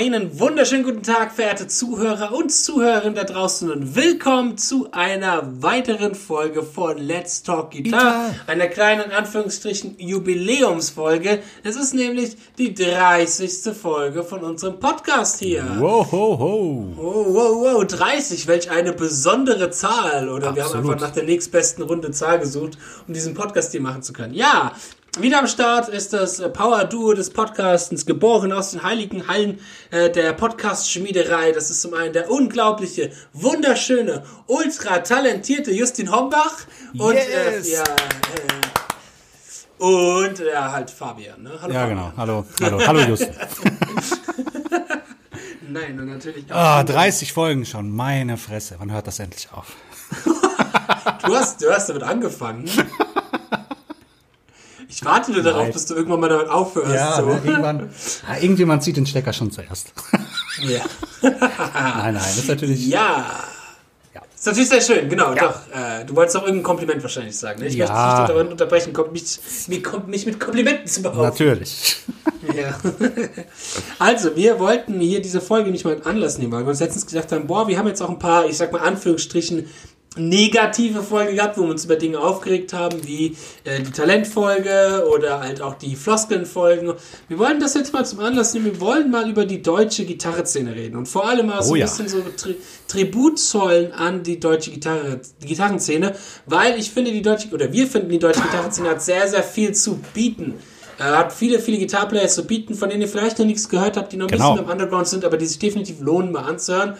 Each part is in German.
Einen wunderschönen guten Tag, verehrte Zuhörer und Zuhörerinnen da draußen und willkommen zu einer weiteren Folge von Let's Talk Guitar. Einer kleinen, in Anführungsstrichen, Jubiläumsfolge. Es ist nämlich die 30. Folge von unserem Podcast hier. Wow, ho, ho. Oh, wow, wow, 30, welch eine besondere Zahl. Oder wir haben Absolut. einfach nach der nächstbesten Runde Zahl gesucht, um diesen Podcast hier machen zu können. Ja, wieder am Start ist das äh, Power-Duo des Podcastens, geboren aus den heiligen Hallen äh, der Podcast-Schmiederei. Das ist zum einen der unglaubliche, wunderschöne, ultra talentierte Justin Hombach und Yes. äh, ja, äh, und ja, halt Fabian. Ne? Hallo Ja, Fabian. genau. Hallo, hallo, hallo Justin. Nein, und natürlich auch. Ah, 30 Folgen schon. Meine Fresse. Wann hört das endlich auf? Du hast, du hast damit angefangen. Ich warte nur darauf, Nein. bis du irgendwann mal damit aufhörst. so. ne, irgendwann. Ah, irgendjemand zieht den Stecker schon zuerst. ja. nein, nein, das ist natürlich. ja. Ja. Ist natürlich sehr schön, genau, doch. Äh, du wolltest auch irgendein Kompliment wahrscheinlich sagen. Ne? Ich Ja. möchte dich nicht daran unterbrechen, kom- mich, mich, kom- mich mit Komplimenten zu behaupten. Natürlich. Ja. Also, wir wollten hier diese Folge nicht mal in Anlass nehmen, weil wir uns letztens gesagt haben, boah, wir haben jetzt auch ein paar, ich sag mal Anführungsstrichen, negative Folgen gehabt, wo wir uns über Dinge aufgeregt haben, wie äh, die Talentfolge oder halt auch die Floskelnfolgen. Wir wollen das jetzt mal zum Anlass nehmen. Wir wollen mal über die deutsche Gitarreszene reden und vor allem mal so Oh ein ja. bisschen so Tri Tribut zollen an die deutsche Gitarre, die Gitarrenszene, weil ich finde, die deutsche, oder wir finden, die deutsche Gitarrenszene hat sehr, sehr viel zu bieten. Er hat viele, viele Gitarplayers zu bieten, von denen ihr vielleicht noch nichts gehört habt, die noch ein Genau. bisschen im Underground sind, aber die sich definitiv lohnen, mal anzuhören.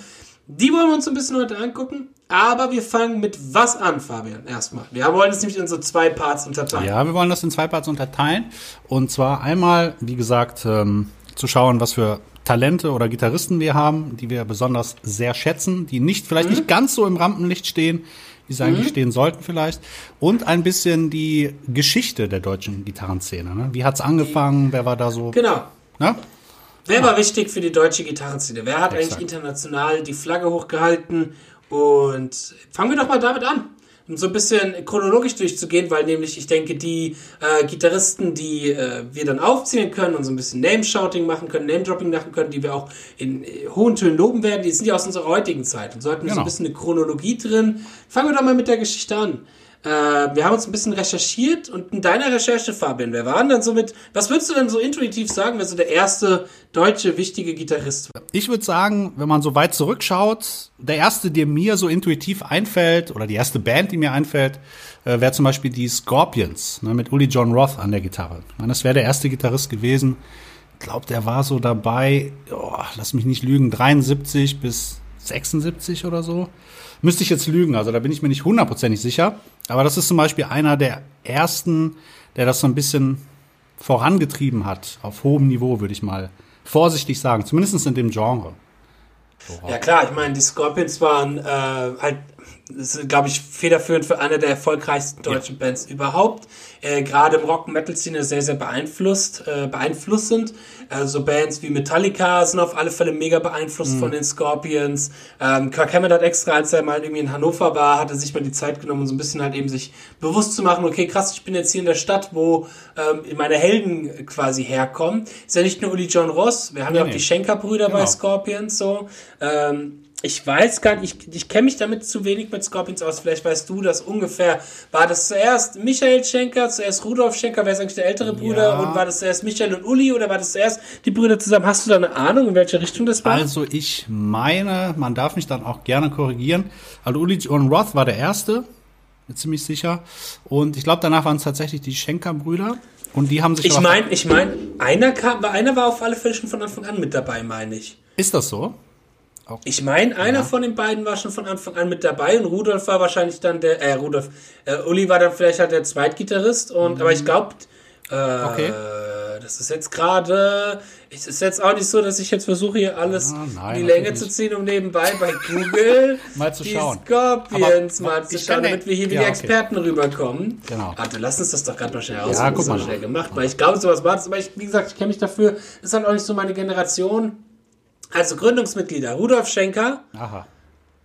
Die wollen wir uns ein bisschen heute angucken. Aber wir fangen mit was an, Fabian? Erstmal. Wir wollen es nämlich in so zwei Parts unterteilen. Ja, wir wollen das in zwei Parts unterteilen. Und zwar einmal, wie gesagt, ähm, zu schauen, was für Talente oder Gitarristen wir haben, die wir besonders sehr schätzen, die nicht, vielleicht nicht ganz so im Rampenlicht stehen, wie sie eigentlich stehen sollten vielleicht. Und ein bisschen die Geschichte der deutschen Gitarrenszene. Ne? Wie hat's angefangen? Wer war da so? Genau. Ne? Wer war wichtig für die deutsche Gitarrenszene? Wer hat Exakt. eigentlich international die Flagge hochgehalten? Und fangen wir doch mal damit an. Um so ein bisschen chronologisch durchzugehen, weil nämlich ich denke, die äh, Gitarristen, die äh, wir dann aufzählen können und so ein bisschen Name-Shouting machen können, Name-Dropping machen können, die wir auch in äh, hohen Tönen loben werden, die sind ja aus unserer heutigen Zeit und so hatten wir so ein Genau. bisschen eine Chronologie drin. Fangen wir doch mal mit der Geschichte an. Äh, wir haben uns ein bisschen recherchiert und in deiner Recherche, Fabian, wer war denn dann so mit, was würdest du denn so intuitiv sagen, wer so der erste deutsche wichtige Gitarrist war? Ich würde sagen, wenn man so weit zurückschaut, der erste, der mir so intuitiv einfällt, oder die erste Band, die mir einfällt, äh, wäre zum Beispiel die Scorpions, ne, mit Uli John Roth an der Gitarre. Ich meine, das wäre der erste Gitarrist gewesen. Ich glaube, der war so dabei, oh, lass mich nicht lügen, 73 bis 76 oder so. Müsste ich jetzt lügen, also da bin ich mir nicht hundertprozentig sicher. Aber das ist zum Beispiel einer der ersten, der das so ein bisschen vorangetrieben hat, auf hohem Niveau, würde ich mal vorsichtig sagen, zumindest in dem Genre. Ja klar, ich meine, die Scorpions waren äh, halt, glaube ich, federführend für eine der erfolgreichsten deutschen Bands überhaupt. Äh, Gerade im Rock-Metal-Szene sehr, sehr beeinflusst, äh, beeinflussend. Äh, so Bands wie Metallica sind auf alle Fälle mega beeinflusst von den Scorpions. Ähm, Kirk Hammett hat extra, als er mal irgendwie in Hannover war, hatte sich mal die Zeit genommen, um so ein bisschen halt eben sich bewusst zu machen, okay, krass, ich bin jetzt hier in der Stadt, wo ähm, meine Helden quasi herkommen. Ist ja nicht nur Uli John Ross, wir haben ja auch nee. die Schenker-Brüder bei Genau. Scorpions so. Ähm, ich weiß gar nicht, ich, ich kenne mich damit zu wenig mit Scorpions aus. Vielleicht weißt du das ungefähr. War das zuerst Michael Schenker, zuerst Rudolf Schenker, wer ist eigentlich der ältere Bruder? Ja. Und war das zuerst Michael und Uli oder war das zuerst die Brüder zusammen? Hast du da eine Ahnung, in welche Richtung das war? Also ich meine, man darf mich dann auch gerne korrigieren. Also Uli John Roth war der erste, bin ziemlich sicher. Und ich glaube, danach waren es tatsächlich die Schenker-Brüder. Und die haben sich ich meine, ich meine, einer kam, einer war auf alle Fälle schon von Anfang an mit dabei, meine ich. Ist das so? Ich meine, einer von den beiden war schon von Anfang an mit dabei und Rudolf war wahrscheinlich dann der, äh, Rudolf, äh, Uli war dann vielleicht halt der Zweitgitarrist und, aber ich glaube, äh, Mhm. Okay. das ist jetzt gerade, es ist jetzt auch nicht so, dass ich jetzt versuche, hier alles Ah, nein, in die Länge zu ziehen, um nebenbei bei Google Mal zu die schauen. Scorpions Aber mal zu schauen, ja- damit wir hier wie ja, die okay. Experten rüberkommen. Genau. Warte, lass uns das doch gerade mal schnell aus. Ja, guck mal schnell gemacht, weil ich glaube, sowas war das, aber ich, wie gesagt, ich kenne mich dafür, ist halt auch nicht so meine Generation. Also Gründungsmitglieder, Rudolf Schenker, Aha.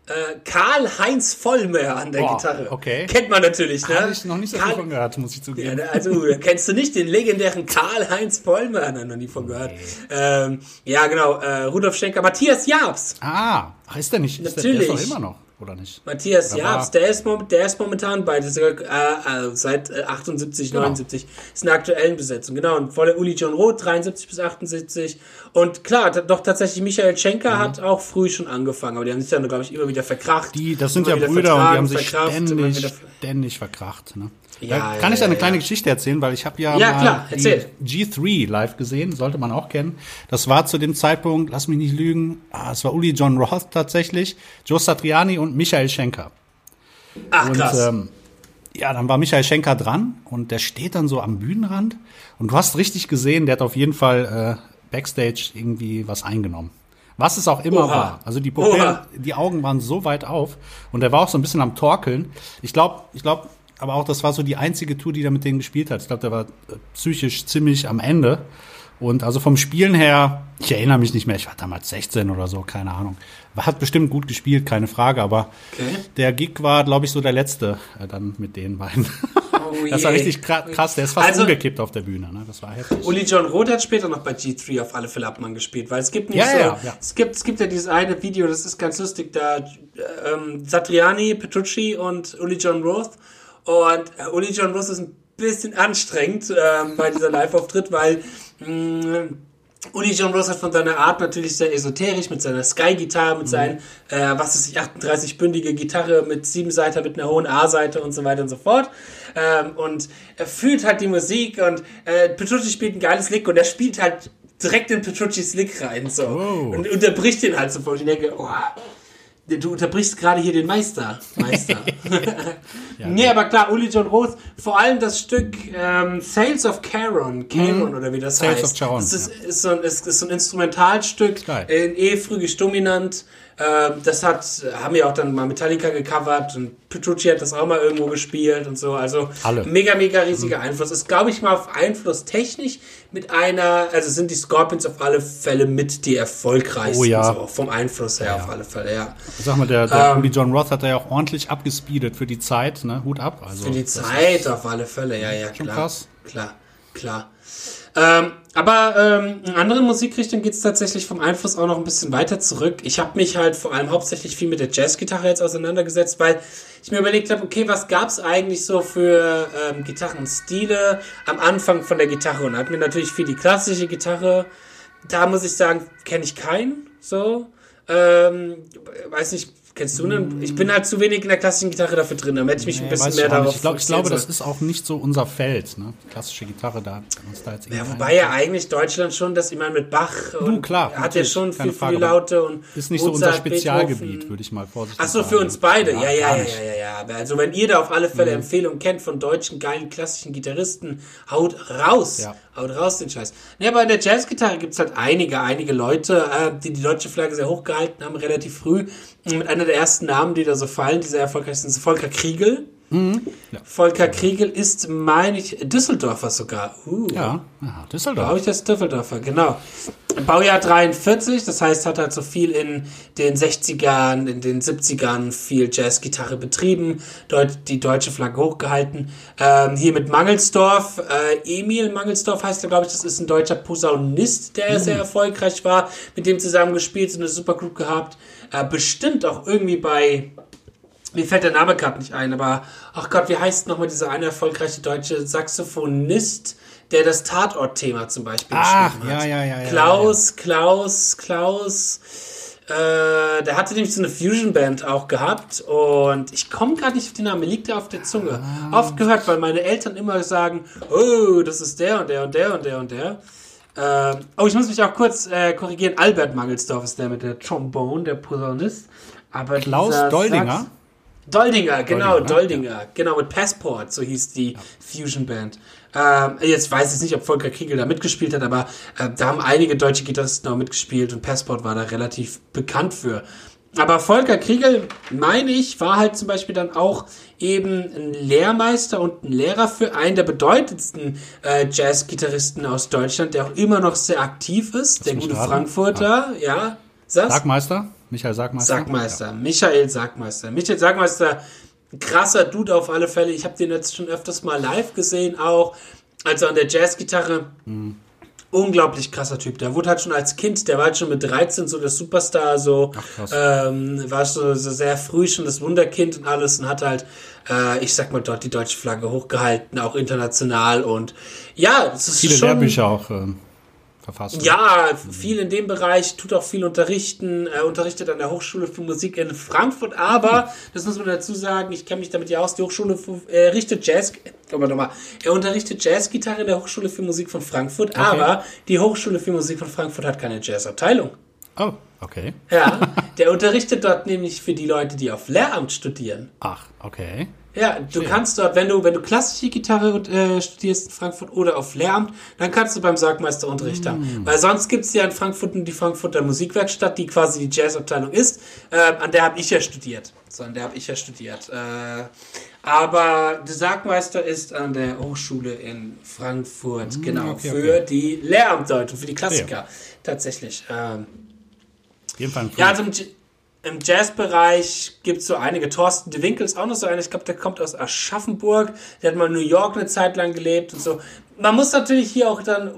äh, Karl-Heinz Vollmer an der Boah, Gitarre. okay. Kennt man natürlich, ne? Habe ich noch nicht so viel Karl- von gehört, muss ich zugeben. Ja, also, kennst du nicht den legendären Karl-Heinz Vollmer? Nein, noch nie von gehört. Ähm, ja, genau, äh, Rudolf Schenker, Matthias Jabs. Ah, ist der nicht? Ist der, der Natürlich. ist doch immer noch, oder nicht? Matthias Oder Jabs, der ist, der ist momentan bei dieser, äh, äh, seit äh, 78, Genau. 79, ist in der aktuellen Besetzung, genau. Und vor der Uli John Roth, 73 bis 78. Und klar, doch tatsächlich Michael Schenker hat auch früh schon angefangen, aber die haben sich dann, glaube ich, immer wieder verkracht. Mhm. Die, das sind ja Brüder und die haben sich ständig, wieder- ständig verkracht. Ne? Ja, da ja, kann ich ja, eine kleine Geschichte erzählen, weil ich habe ja, Ja, mal klar, erzähl. die G3 live gesehen, sollte man auch kennen. Das war zu dem Zeitpunkt, lass mich nicht lügen, ah, es war Uli John Roth tatsächlich, Joe Satriani und Michael Schenker. Ach, Und krass. ähm, ja, dann war Michael Schenker dran und der steht dann so am Bühnenrand und du hast richtig gesehen, der hat auf jeden Fall äh, Backstage irgendwie was eingenommen. Was es auch immer Oha. war. Also die Pupillen, die Augen waren so weit auf und er war auch so ein bisschen am Torkeln. Ich glaube, ich glaube, aber auch das war so die einzige Tour, die er mit denen gespielt hat. Ich glaube, der war äh, psychisch ziemlich am Ende. Und also vom Spielen her, ich erinnere mich nicht mehr, ich war damals 16 oder so, keine Ahnung. Hat bestimmt gut gespielt, keine Frage, aber Okay. der Gig war, glaube ich, so der letzte äh, dann mit den beiden. Oh das war richtig kra- krass, der ist fast Also- umgekippt auf der Bühne, ne? Das war heftig. Uli John Roth hat später noch bei G3 auf alle Fälle Abmann gespielt, weil es gibt nicht Ja, so, ja, ja. es gibt, es gibt ja dieses eine Video, das ist ganz lustig, da ähm, Satriani, Petrucci und Uli John Roth und äh, Uli John Roth ist ein bisschen anstrengend ähm, bei dieser Live-Auftritt, weil mh, Uli John Roth hat von seiner Art natürlich sehr esoterisch mit seiner Sky-Gitarre, mit seinen, äh, was ist ich, 38-bündige Gitarre mit sieben Seiter, mit einer hohen A-Seite und so weiter und so fort. Ähm, und er fühlt halt die Musik und äh, Petrucci spielt ein geiles Lick und er spielt halt direkt in Petruccis Lick rein so Wow. und unterbricht ihn halt sofort. Ich denke, oh, du unterbrichst gerade hier den Meister. Meister. nee, aber klar, Uli John Roth, vor allem das Stück ähm, Sales of Charon, Charon oder wie das Sales heißt. of Charon, das ist, ist, so ein, ist, ist so ein Instrumentalstück in E früh dominant. Ähm, das hat, haben ja auch dann mal Metallica gecovert und Petrucci hat das auch mal irgendwo gespielt und so. Also Alle. mega, mega riesiger Einfluss. Ist, glaube ich, mal auf Einfluss technisch mit einer, also sind die Scorpions auf alle Fälle mit die erfolgreichsten. Oh ja. So, vom Einfluss her auf alle Fälle, ja. Sag mal, der, der Ähm, John Roth hat da ja auch ordentlich abgespeedet für die Zeit, ne? Hut ab. Also, Für die Zeit auf alle Fälle, ja, ja, klar. krass. Klar, klar. Ähm, aber ähm, in anderen Musikrichtungen geht es tatsächlich vom Einfluss auch noch ein bisschen weiter zurück. Ich habe mich halt vor allem hauptsächlich viel mit der Jazzgitarre jetzt auseinandergesetzt, weil ich mir überlegt habe, okay, was gab's eigentlich so für ähm, Gitarrenstile am Anfang von der Gitarre? Und hat mir natürlich viel die klassische Gitarre. Da muss ich sagen, kenne ich keinen. So, ähm, weiß nicht, kennst du einen? Ich bin halt zu wenig in der klassischen Gitarre dafür drin. Da hätte ich mich ein Nee, bisschen weiß mehr darauf Ich, glaub, ich glaube, das ist auch nicht so unser Feld, ne? Klassische Gitarre, da wenn uns da jetzt Ja, wobei ja eigentlich Deutschland schon, dass ich meine mit Bach und klar, hat ja schon viel Frage, die Laute und Ist nicht so unser Mozart, Spezialgebiet, würde ich mal vorsichtig Ach so, sagen. für uns beide. Ja, ja, ja. Mhm. ja, ja, ja. Aber Also wenn ihr da auf alle Fälle Empfehlungen kennt von deutschen geilen klassischen Gitarristen, haut raus. Ja. Haut raus den Scheiß. Ja, aber in der Jazzgitarre gibt's halt einige, einige Leute, äh, die die deutsche Flagge sehr hochgehalten haben, relativ früh. Mit einer der ersten Namen, die da so fallen, die sehr erfolgreich sind, ist Volker Kriegel. Ja. Volker Kriegel ist, meine ich, Düsseldorfer sogar. Uh. Ja, ja Düsseldorf. Glaube ich, das ist Düsseldorfer, genau. Baujahr 43, das heißt, hat halt so viel in den 60ern, in den 70ern viel Jazzgitarre betrieben, dort die deutsche Flagge hochgehalten. Ähm, hier mit Mangelsdorf, äh, Emil Mangelsdorf heißt er, glaube ich, das ist ein deutscher Posaunist, der sehr erfolgreich war, mit dem zusammen gespielt, so eine Supergroup gehabt. Äh, bestimmt auch irgendwie bei mir fällt der Name gerade nicht ein, aber ach Gott, wie heißt nochmal dieser eine erfolgreiche deutsche Saxophonist, der das Tatort-Thema zum Beispiel Ach, geschrieben hat? ja, ja, ja, ja, Klaus, Klaus, Klaus. Äh, der hatte nämlich so eine Fusion-Band auch gehabt und ich komme gerade nicht auf den Namen, mir liegt der auf der Zunge. Ah. Oft gehört, weil meine Eltern immer sagen, oh, das ist der und der und der und der und der. Ähm, oh, ich muss mich auch kurz äh, korrigieren. Albert Mangelsdorf ist der mit der Trombone, der Posaunist. Aber Klaus Doldinger? Sax- Doldinger, genau, Doldinger, Doldinger, genau, mit Passport, so hieß die Fusion Band. Ähm, jetzt weiß ich nicht, ob Volker Kriegel da mitgespielt hat, aber äh, da haben einige deutsche Gitarristen auch mitgespielt und Passport war da relativ bekannt für. Aber Volker Kriegel, meine ich, war halt zum Beispiel dann auch eben ein Lehrmeister und ein Lehrer für einen der bedeutendsten äh, Jazz-Gitarristen aus Deutschland, der auch immer noch sehr aktiv ist, der mich gute raten. Frankfurter, ja. Sag's? Sagmeister? Michael Sagmeister? Sagmeister. Michael Sagmeister. Michael Sagmeister, krasser Dude auf alle Fälle. Ich habe den jetzt schon öfters mal live gesehen, auch. Also an der Jazzgitarre. Mhm. Unglaublich krasser Typ. Der wurde halt schon als Kind, der war halt schon mit 13 so der Superstar, so Ach, ähm, war so, so sehr früh schon das Wunderkind und alles und hat halt, äh, ich sag mal, dort die deutsche Flagge hochgehalten, auch international und ja, es ist Viele schon, Lehrbücher auch ähm, verfasst. ja, viel in dem Bereich, tut auch viel unterrichten, äh, unterrichtet an der Hochschule für Musik in Frankfurt, aber, das muss man dazu sagen, ich kenne mich damit ja aus, die Hochschule für, äh, richtet Jazz, aber nochmal, er unterrichtet Jazzgitarre in der Hochschule für Musik von Frankfurt, aber die Hochschule für Musik von Frankfurt hat keine Jazzabteilung. Oh, okay. Ja, der unterrichtet dort nämlich für die Leute, die auf Lehramt studieren. Ach, okay. Ja, du kannst dort, wenn du, wenn du klassische Gitarre äh, studierst in Frankfurt oder auf Lehramt, dann kannst du beim Sargmeister Unterricht haben. Weil sonst gibt's ja in Frankfurt die Frankfurter Musikwerkstatt, die quasi die Jazzabteilung ist. Äh, an der habe ich ja studiert. So, an der habe ich ja studiert. Äh, aber der Sargmeister ist an der Hochschule in Frankfurt, genau, okay, für die Lehramtleute, für die Klassiker. Tatsächlich. Ähm, Auf jeden Fall ein ja, also im, Jazzbereich gibt es so einige. Thorsten de Winkel ist auch noch so einer. Ich glaube, der kommt aus Aschaffenburg. Der hat mal in New York eine Zeit lang gelebt und so. Man muss natürlich hier auch dann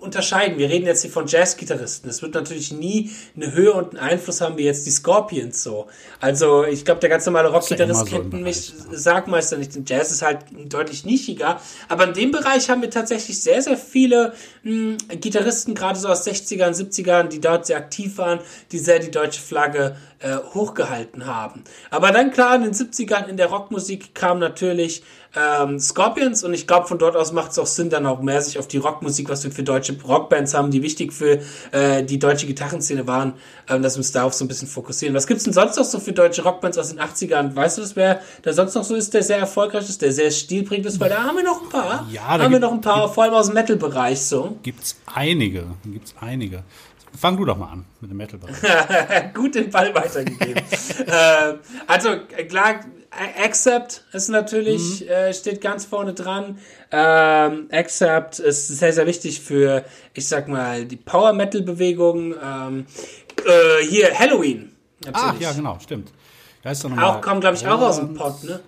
unterscheiden. Wir reden jetzt hier von Jazzgitarristen. Es wird natürlich nie eine Höhe und einen Einfluss haben wie jetzt die Scorpions so. Also ich glaube, der ganz normale ja Rockgitarrist immer so kennt mich, Bereich, Sagmeister nicht. Der Jazz ist halt deutlich nischiger. Aber in dem Bereich haben wir tatsächlich sehr, sehr viele mh, Gitarristen, gerade so aus 60ern, 70ern, die dort sehr aktiv waren, die sehr die deutsche Flagge äh, hochgehalten haben. Aber dann klar, in den 70ern in der Rockmusik kam natürlich ähm, Scorpions und ich glaube, von dort aus macht es auch Sinn, dann auch mehr sich auf die Rockmusik, was wir für deutsche Rockbands haben, die wichtig für äh, die deutsche Gitarrenszene waren, ähm, dass wir uns darauf so ein bisschen fokussieren. Was gibt's denn sonst noch so für deutsche Rockbands aus den 80ern? Weißt du das, wer da sonst noch so ist, der sehr erfolgreich ist, der sehr stilprägend ist? Weil da haben wir noch ein paar. Ja, da haben wir gibt- noch ein paar, vor allem aus dem Metal-Bereich so. Gibt's einige. Gibt's einige. Fang du doch mal an mit dem Metal-Bereich. gut den Ball weitergegeben. äh, also äh, klar, A- Accept ist natürlich, äh, steht ganz vorne dran. Ähm, Accept ist sehr, sehr wichtig für, ich sag mal, die Power Metal Bewegung. Ähm, äh, hier Halloween. Ach, Natürlich. ja, genau, stimmt. Da ist doch noch Auch kommt, glaube ich, auch aus dem Pott, ne?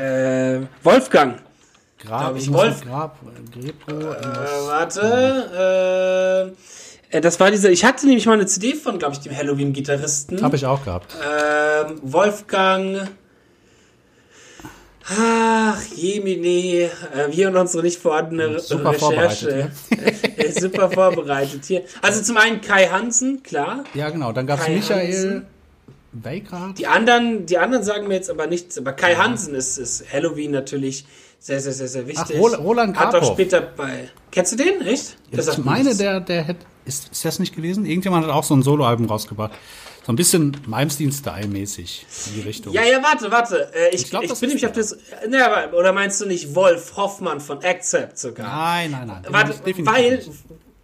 Äh, Wolfgang. Grab, ich, Wolf- Grab, äh, Grebro, Äh, irgendwas. warte. Äh, äh, das war dieser, ich hatte nämlich mal eine CD von, glaube ich, dem Halloween-Gitarristen. Habe ich auch gehabt. Ähm, Wolfgang. Ach, Jemine, äh, wir und unsere nicht vorhandene Super Recherche. Ist super vorbereitet hier. Also zum einen Kai Hansen, klar. Ja, genau. Dann gab's Kai Michael Hansen. Die anderen, die anderen sagen mir jetzt aber nichts. Aber Kai Hansen ist, ist Halloween natürlich sehr, sehr, sehr, sehr wichtig. Rol- Roland Hat doch Grabhoff. später bei. Kennst du den? Echt? Sagt Ich meine, der, der hätte, ist, ist das nicht gewesen? Irgendjemand hat auch so ein Soloalbum rausgebracht. So ein bisschen Malmsteen-Style-mäßig in die Richtung. Ja, ja, warte, warte. Äh, ich, Ich ich, glaub, das bin nämlich auf das. Ne, oder meinst du nicht Wolf Hoffmann von Accept sogar? Nein, nein, nein. Warte, ich weil, nicht.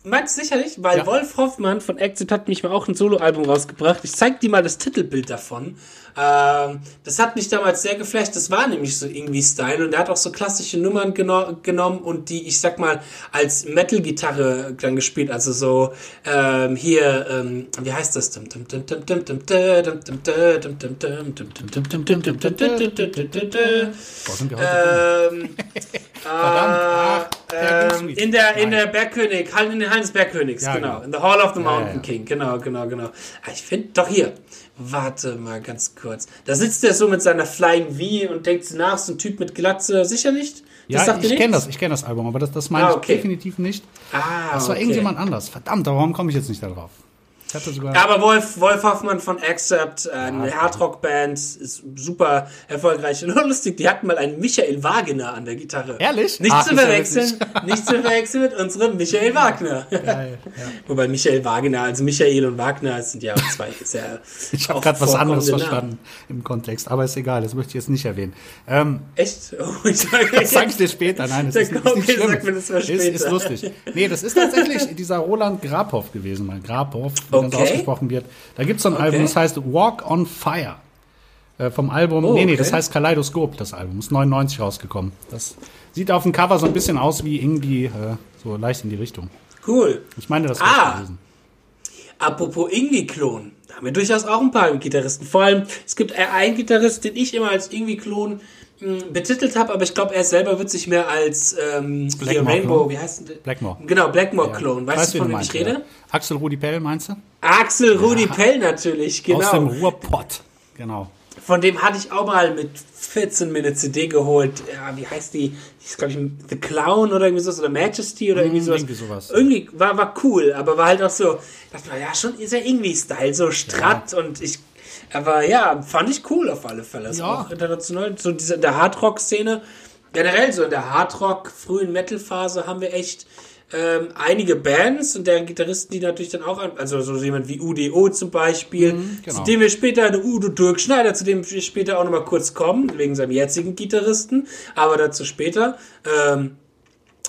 meinst du sicherlich? Weil Ja. Wolf Hoffmann von Exit hat mich mal auch ein Soloalbum rausgebracht. Ich zeig dir mal das Titelbild davon. Ähm, das hat mich damals sehr geflasht. Das war nämlich so irgendwie Style und er hat auch so klassische Nummern geno genommen und die, ich sag mal, als Metal-Gitarre dann gespielt. Also so, ähm, hier, ähm, wie heißt das? Ähm, Verdammt, ähm, in der in Nein. der Bergkönig, halt in den Hallen des Bergkönigs, Ja, genau. genau. In the Hall of the Ja, Mountain ja. King, genau, genau, genau. Ah, Ich finde, doch hier. Warte mal ganz kurz. Da sitzt er so mit seiner Flying V und denkt nach, so ein Typ mit Glatze. Sicher nicht? Ja, sagt dir ich kenne das, ich kenne das Album, aber das, das meine Ah, ich okay. definitiv nicht. Ah, Das war okay. irgendjemand anders. Verdammt, warum komme ich jetzt nicht darauf? Ich hatte sogar. Ja, aber Wolf, Wolf Hoffmann von Accept, äh, eine Hardrock-Band, ist super erfolgreich und lustig. Die hatten mal einen Michael Wagner an der Gitarre. Ehrlich? Nicht Ah, zu ja verwechseln, nicht zu verwechseln mit unserem Michael Wagner. Geil, ja. Wobei Michael Wagner, also Michael und Wagner sind ja zwei sehr. Ich habe gerade was anderes vorkommende verstanden im Kontext, aber ist egal, das möchte ich jetzt nicht erwähnen. Ähm, Namen. Echt? Oh, ich sag, das sag ich dir später. Nein, das ist, ist nicht okay, schlimm. sag mir das mal Ist, ist lustig. Nee, das ist tatsächlich dieser Roland Grabhoff gewesen, mal Grabhoff, wie das Okay. ausgesprochen wird. Da gibt's so ein Album, das heißt Walk on Fire. Äh, vom Album, Oh, nee, nee, okay. das heißt Kaleidoskop, das Album. Ist 99 rausgekommen. Das sieht auf dem Cover so ein bisschen aus wie irgendwie äh, so leicht in die Richtung. Cool. Ich meine, das Ah. gewesen. Apropos Ingwie-Klon, da haben wir durchaus auch ein paar Gitarristen. Vor allem, es gibt einen Gitarrist, den ich immer als Ingwie-Klon betitelt habe, aber ich glaube, er selber wird sich mehr als ähm, hier Rainbow, wie heißt denn Blackmore. Genau, Blackmore-Klon. Ja. Weißt, du, von wem ich rede? Ja. Axel Rudi Pell, meinst du? Axel Rudi Pell natürlich, genau. Aus dem Ruhrpott, genau. Von dem hatte ich auch mal mit 14 mir eine CD geholt. Ja, wie heißt die? Die ist, glaube ich, The Clown oder irgendwie sowas oder Majesty oder irgendwie hm, sowas. Irgendwie, sowas. irgendwie war, war cool, aber war halt auch so, dachte man, ja, schon ist ja irgendwie Style, so stratt ja. und ich, aber ja, fand ich cool auf alle Fälle. Ja. Auch international, so diese, in der Hardrock-Szene, generell so in der Hardrock, frühen Metal-Phase haben wir echt ähm, einige Bands und deren Gitarristen, die natürlich dann auch, also so jemand wie UDO zum Beispiel, mhm, genau. zu dem wir später, Udo Dirk Schneider, zu dem wir später auch nochmal kurz kommen, wegen seinem jetzigen Gitarristen, aber dazu später. Ähm,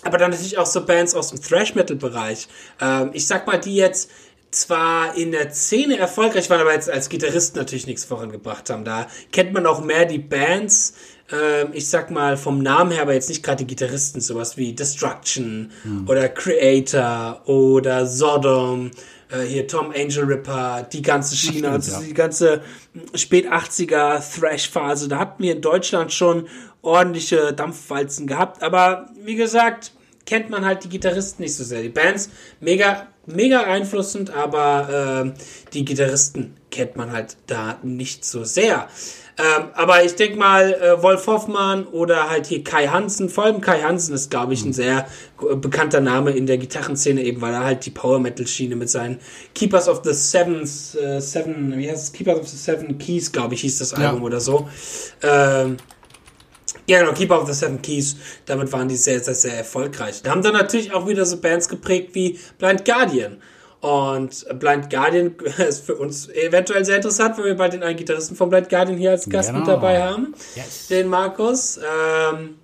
aber dann natürlich auch so Bands aus dem Thrash-Metal-Bereich. Ähm, ich sag mal, die jetzt zwar in der Szene erfolgreich waren, aber jetzt als Gitarristen natürlich nichts vorangebracht haben. Da kennt man auch mehr die Bands, äh, ich sag mal vom Namen her, aber jetzt nicht gerade die Gitarristen, sowas wie Destruction hm. oder Creator oder Sodom, äh, hier Tom Angel Ripper, die ganze Schiene, stimmt, also ja. die ganze spät 80er Thrash-Phase. Da hatten wir in Deutschland schon ordentliche Dampfwalzen gehabt, aber wie gesagt, kennt man halt die Gitarristen nicht so sehr. Die Bands mega, mega einflussend, aber äh, die Gitarristen kennt man halt da nicht so sehr. Ähm, aber ich denke mal, äh, Wolf Hoffmann oder halt hier Kai Hansen, vor allem Kai Hansen ist, glaube ich, ein sehr bekannter Name in der Gitarrenszene, eben weil er halt die Power Metal Schiene mit seinen Keepers of the Sevens, äh, Seven, wie heißt es? Keepers of the Seven Keys, glaube ich, hieß das Album ja. oder so. Ähm, ja, genau, Keeper of the Seven Keys. Damit waren die sehr, sehr, sehr erfolgreich. Da haben dann natürlich auch wieder so Bands geprägt wie Blind Guardian. Und Blind Guardian ist für uns eventuell sehr interessant, weil wir bald den einen Gitarristen von Blind Guardian hier als Gast genau. mit dabei haben. Yes. Den Markus. Ähm,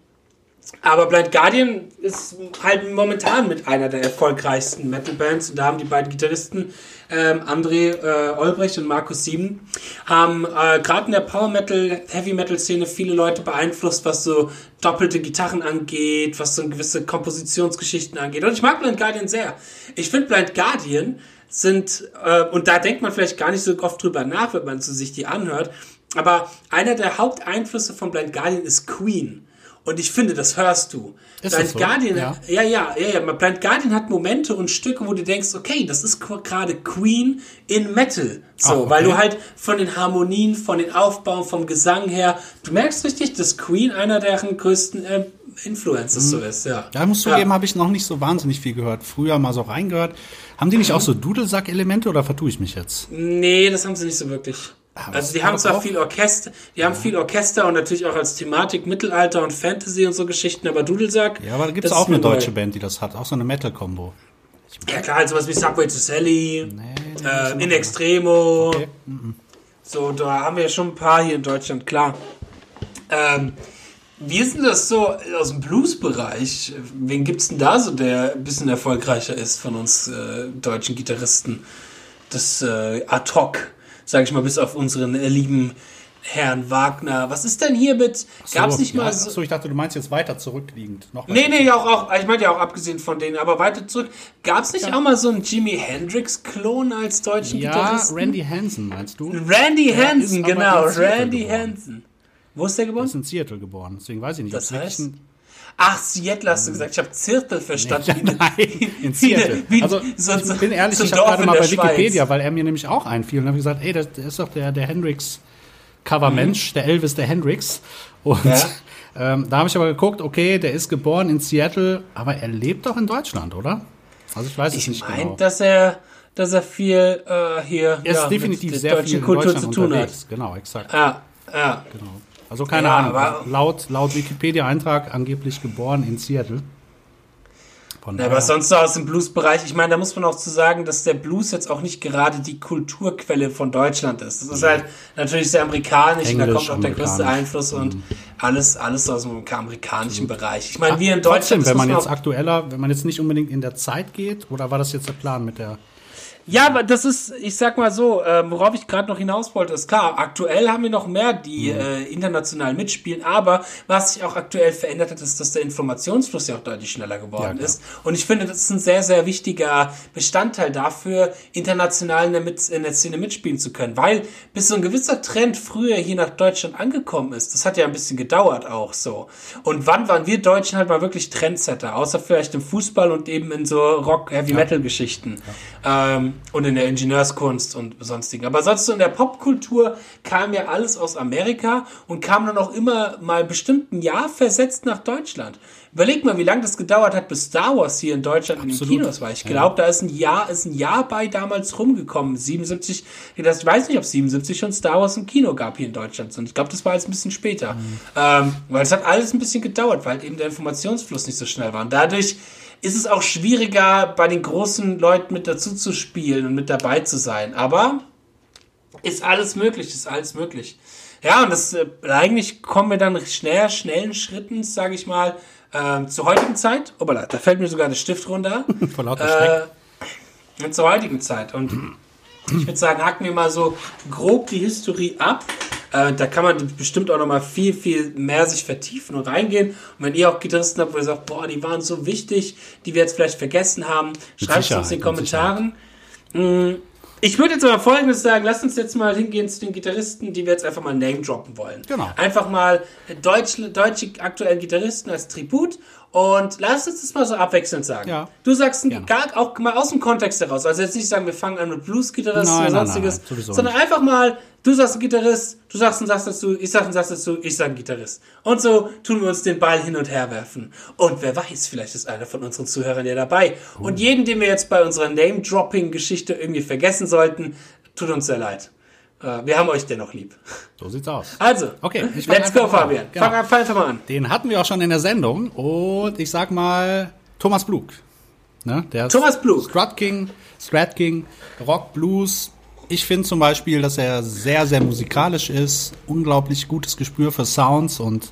aber Blind Guardian ist halt momentan mit einer der erfolgreichsten Metal-Bands. Und da haben die beiden Gitarristen, ähm, André äh, Olbrecht und Markus Sieben, haben äh, gerade in der Power Metal, Heavy Metal Szene viele Leute beeinflusst, was so doppelte Gitarren angeht, was so gewisse Kompositionsgeschichten angeht. Und ich mag Blind Guardian sehr. Ich finde Blind Guardian sind, äh, und da denkt man vielleicht gar nicht so oft drüber nach, wenn man so sich die anhört, aber einer der Haupteinflüsse von Blind Guardian ist Queen. Und ich finde, das hörst du. Ist Blind so? Guardian, ja. ja, ja, ja, ja. Blind Guardian hat Momente und Stücke, wo du denkst, okay, das ist gerade Queen in Metal. So, Ach, okay. weil du halt von den Harmonien, von den Aufbauen, vom Gesang her, du merkst richtig, dass Queen einer deren größten äh, Influences mhm. so ist, ja. Da musst du ja. eben, habe ich noch nicht so wahnsinnig viel gehört. Früher mal so reingehört. Haben die nicht mhm. auch so Dudelsack-Elemente oder vertue ich mich jetzt? Nee, das haben sie nicht so wirklich. Aber also die haben zwar viel Orchester, die ja. haben viel Orchester und natürlich auch als Thematik Mittelalter und Fantasy und so Geschichten, aber Dudelsack. Ja, aber da gibt es auch eine deutsche neu. Band, die das hat, auch so eine Metal-Kombo. Ja klar, halt sowas wie Subway to Sally, nee, äh, In Extremo. Okay. So, da haben wir ja schon ein paar hier in Deutschland, klar. Ähm, wie ist denn das so aus dem Blues-Bereich? Wen gibt's denn da so, der ein bisschen erfolgreicher ist von uns äh, deutschen Gitarristen? Das äh, ad hoc sage ich mal, bis auf unseren äh, lieben Herrn Wagner. Was ist denn hier mit? Gab es nicht mal so? Achso, ich dachte, du meinst jetzt weiter zurückliegend. Noch nee, nee, auch, auch, ich meinte ja auch abgesehen von denen, aber weiter zurück. Gab es nicht ja. auch mal so einen Jimi Hendrix-Klon als deutschen ja, Gitarristen? Ja, Randy Hansen, meinst du? Randy Hansen, genau, Randy Hansen. Wo ist der geboren? Der ist in Seattle geboren, deswegen weiß ich nicht. Das heißt? Ach, Seattle hast du gesagt. Ich habe Zirkel verstanden. Nee, nein, in Seattle. Wie, also, so, ich bin ehrlich, ich habe gerade mal bei Wikipedia, Schweiz. weil er mir nämlich auch einfiel. Und habe gesagt, ey, das, ist doch der, der Hendrix Covermensch, mhm. der Elvis der Hendrix. Und ja. ähm, da habe ich aber geguckt, okay, der ist geboren in Seattle, aber er lebt doch in Deutschland, oder? Also ich weiß ich es nicht mein, genau. dass er dass er viel äh, hier er ist ja, definitiv sehr viel Kultur zu tun hat. Genau, exakt. Ja, ja. Genau. Also keine ja, Ahnung. Laut, laut Wikipedia-Eintrag angeblich geboren in Seattle. Ja, aber sonst so aus dem Blues-Bereich, ich meine, da muss man auch zu sagen, dass der Blues jetzt auch nicht gerade die Kulturquelle von Deutschland ist. Das ist ja. halt natürlich sehr amerikanisch Englisch, und da kommt auch der größte Einfluss mhm. und alles, alles aus dem amerikanischen mhm. Bereich. Ich meine, wir in Deutschland. Trotzdem, wenn man jetzt aktueller, wenn man jetzt nicht unbedingt in der Zeit geht, oder war das jetzt der Plan mit der Ja, aber das ist, ich sag mal so, äh, worauf ich gerade noch hinaus wollte, ist klar, aktuell haben wir noch mehr, die mhm. äh, international mitspielen, aber was sich auch aktuell verändert hat, ist, dass der Informationsfluss ja auch deutlich schneller geworden ja, ist. Und ich finde, das ist ein sehr, sehr wichtiger Bestandteil dafür, international in der, mit, in der Szene mitspielen zu können. Weil bis so ein gewisser Trend früher hier nach Deutschland angekommen ist, das hat ja ein bisschen gedauert auch so. Und wann waren wir Deutschen halt mal wirklich Trendsetter? Außer vielleicht im Fußball und eben in so Rock-Heavy-Metal-Geschichten. Ja. Ähm, und in der Ingenieurskunst und sonstigen. Aber sonst so in der Popkultur kam ja alles aus Amerika und kam dann auch immer mal bestimmt ein Jahr versetzt nach Deutschland. Überleg mal, wie lange das gedauert hat, bis Star Wars hier in Deutschland Absolut. in den Kinos war. Ich glaube, da ist ein Jahr, ist ein Jahr bei damals rumgekommen. 77, ich weiß nicht, ob 77 schon Star Wars im Kino gab hier in Deutschland. Und ich glaube, das war jetzt ein bisschen später. Mhm. Ähm, weil es hat alles ein bisschen gedauert, weil eben der Informationsfluss nicht so schnell war. Und dadurch ist es auch schwieriger, bei den großen Leuten mit dazu zu spielen und mit dabei zu sein. Aber ist alles möglich, ist alles möglich. Ja, und das äh, eigentlich kommen wir dann schnell, schnellen Schritten, sage ich mal, äh, zur heutigen Zeit. Oh, da fällt mir sogar der Stift runter. Von lauter äh, Zur heutigen Zeit. Und ich würde sagen, hacken wir mal so grob die Historie ab. Äh, da kann man bestimmt auch noch mal viel, viel mehr sich vertiefen und reingehen. Und wenn ihr auch Gitarristen habt, wo ihr sagt, boah, die waren so wichtig, die wir jetzt vielleicht vergessen haben, schreibt es uns in den Kommentaren. Mm, ich würde jetzt aber Folgendes sagen, lasst uns jetzt mal hingehen zu den Gitarristen, die wir jetzt einfach mal name droppen wollen. Genau. Einfach mal deutsche, deutsche aktuellen Gitarristen als Tribut und lass uns das mal so abwechselnd sagen. Ja. Du sagst ja. gar, auch mal aus dem Kontext heraus. Also jetzt nicht sagen, wir fangen an mit Blues-Gitarristen oder sonstiges, nein, nein, sondern einfach mal, du sagst ein Gitarrist, du sagst einen Satz dazu, ich sag einen Satz dazu, ich sag einen Gitarrist. Und so tun wir uns den Ball hin und her werfen. Und wer weiß, vielleicht ist einer von unseren Zuhörern ja dabei. Uh. Und jeden, den wir jetzt bei unserer Name-Dropping-Geschichte irgendwie vergessen sollten, tut uns sehr leid. Äh, wir haben euch dennoch lieb. So sieht's aus. Also, okay, let's go, Fabian. Genau. Fang, fang einfach mal an. Den hatten wir auch schon in der Sendung und ich sag mal Thomas Blug. Ne? Der Thomas Blug. Strut King, Strat King, Rock, Blues. Ich finde zum Beispiel, dass er sehr, sehr musikalisch ist, unglaublich gutes Gespür für Sounds und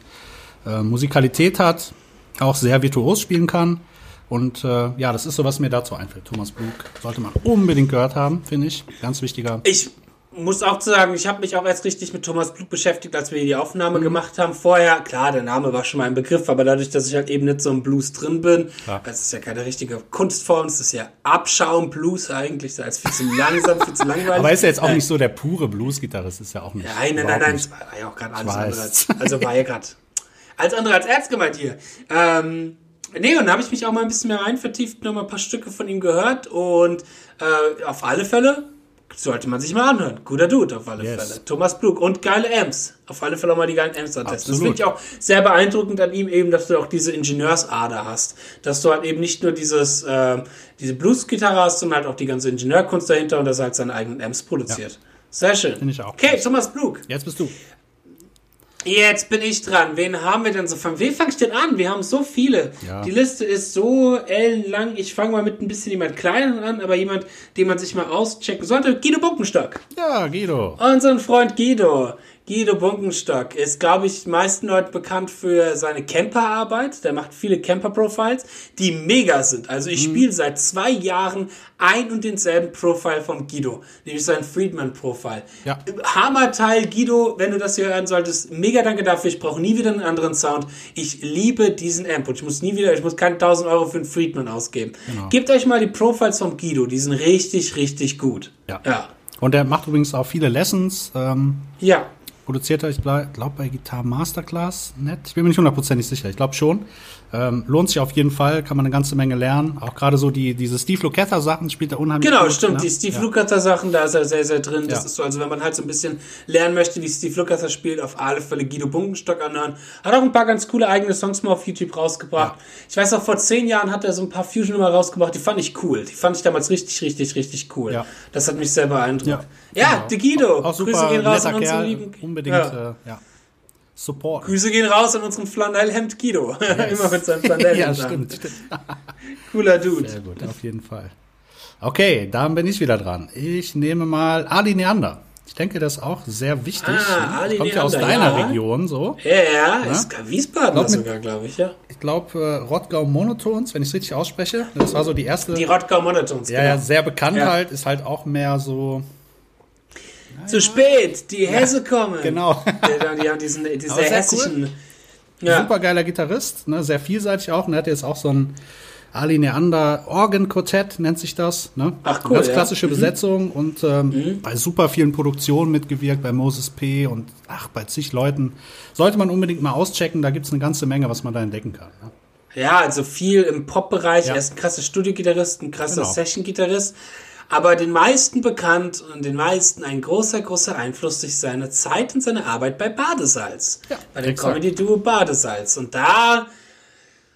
äh, Musikalität hat, auch sehr virtuos spielen kann. Und äh, ja, das ist so, was mir dazu einfällt. Thomas Blug sollte man unbedingt gehört haben, finde ich. Ganz wichtiger. Ich muss auch sagen, ich habe mich auch erst richtig mit Thomas Blut beschäftigt, als wir die Aufnahme mhm. gemacht haben. Vorher, klar, der Name war schon mal ein Begriff, aber dadurch, dass ich halt eben nicht so im Blues drin bin, ja. es ist ja keine richtige Kunstform, es ist ja Abschaum-Blues eigentlich, da ist viel zu langsam, viel zu langweilig. Aber ist ja jetzt auch nicht so der pure Blues-Gitarrist, ist ja auch nicht. Nein, nein, nein, nein, es war ja auch gerade alles andere als, also war ja gerade als andere als Erz gemeint hier. Ähm, Nee, und da habe ich mich auch mal ein bisschen mehr rein vertieft, noch mal ein paar Stücke von ihm gehört und äh, auf alle Fälle sollte man sich mal anhören. Guter Dude auf alle yes. Fälle. Thomas Blug und geile Amps. Auf alle Fälle auch mal die geilen Amps antesten. Das finde ich auch sehr beeindruckend an ihm eben, dass du auch diese Ingenieursader hast. Dass du halt eben nicht nur dieses, äh, diese Blues-Gitarre hast, sondern halt auch die ganze Ingenieurkunst dahinter und dass er halt seine eigenen Amps produziert. Ja. Sehr schön. Finde ich auch. Okay, Thomas Blug. Jetzt bist du. Jetzt bin ich dran. Wen haben wir denn so? Von wem fange ich denn an? Wir haben so viele. Ja. Die Liste ist so ellenlang. Ich fange mal mit ein bisschen jemand kleinen an, aber jemand, den man sich mal auschecken sollte. Guido Buckenstock. Ja, Guido. Unseren Freund Guido. Guido Bunkenstock ist, glaube ich, meisten Leuten bekannt für seine Camperarbeit. Der macht viele Camper-Profiles, die mega sind. Also ich mhm. spiele seit zwei Jahren ein und denselben Profile von Guido, nämlich sein Friedman-Profile. Ja. Hammerteil, Guido, wenn du das hier hören solltest, mega danke dafür. Ich brauche nie wieder einen anderen Sound. Ich liebe diesen Amp und ich muss nie wieder, ich muss keine 1000 Euro für einen Friedman ausgeben. Genau. Gebt euch mal die Profiles von Guido, die sind richtig, richtig gut. Ja. ja. Und er macht übrigens auch viele Lessons. Ähm, ja produziert er, ich glaube bei Guitar Masterclass net. Ich bin mir nicht hundertprozentig sicher, ich glaube schon. Ähm, lohnt sich auf jeden Fall, kann man eine ganze Menge lernen. Auch gerade so die diese Steve Lukather Sachen spielt er unheimlich Genau, gut, stimmt. Ne? Die Steve ja. Lukather Sachen, da ist er sehr, sehr drin. Das ja. ist so, also wenn man halt so ein bisschen lernen möchte, wie Steve Lukather spielt, auf alle Fälle Guido Bunkenstock anhören. Hat auch ein paar ganz coole eigene Songs mal auf YouTube rausgebracht. Ja. Ich weiß auch, vor zehn Jahren hat er so ein paar Fusion-Nummer rausgebracht, die fand ich cool. Die fand ich damals richtig, richtig, richtig cool. Ja. Das hat mich sehr beeindruckt. Ja, ja genau. de Guido. Auch, auch Grüße gehen raus an unseren lieben. Unbedingt, ja. Äh, ja. Support. Grüße gehen raus an unseren Flanellhemd Guido. Yes. Immer mit seinem Flanellhemd. ja, stimmt, stimmt. Cooler Dude. Sehr gut, auf jeden Fall. Okay, dann bin ich wieder dran. Ich nehme mal Ali Neander. Ich denke, das ist auch sehr wichtig. Ah, Ali Kommt ja aus deiner ja. Region so. Ja, ja, ist Wiesbaden Glaub, sogar, glaube ich, ja. Ich glaube, äh, Rottgau Monotons, wenn ich es richtig ausspreche. Das war so die erste. Die Rottgau Monotons, ja, ja, genau. sehr bekannt Ja. halt, ist halt auch mehr so. Zu spät, die Hesse kommen. Genau. Die, haben diesen, diese Aber sehr hessischen. Ja. Super geiler Gitarrist, ne, sehr vielseitig auch. Und er hat jetzt auch so ein Ali Neander Organ Quartett, nennt sich das. Ne? Ach, cool, Ganz ja. klassische Mhm. Besetzung und ähm, bei super vielen Produktionen mitgewirkt, bei Moses P. und ach, bei zig Leuten. Sollte man unbedingt mal auschecken, da gibt's eine ganze Menge, was man da entdecken kann. Ne? Ja, also viel im Pop-Bereich. Ja. Er ist ein krasser Studiogitarrist, ein krasser Genau. Session-Gitarrist. Aber den meisten bekannt und den meisten ein großer, großer Einfluss durch seine Zeit und seine Arbeit bei Badesalz. Ja, bei dem. Comedy-Duo Badesalz. Und da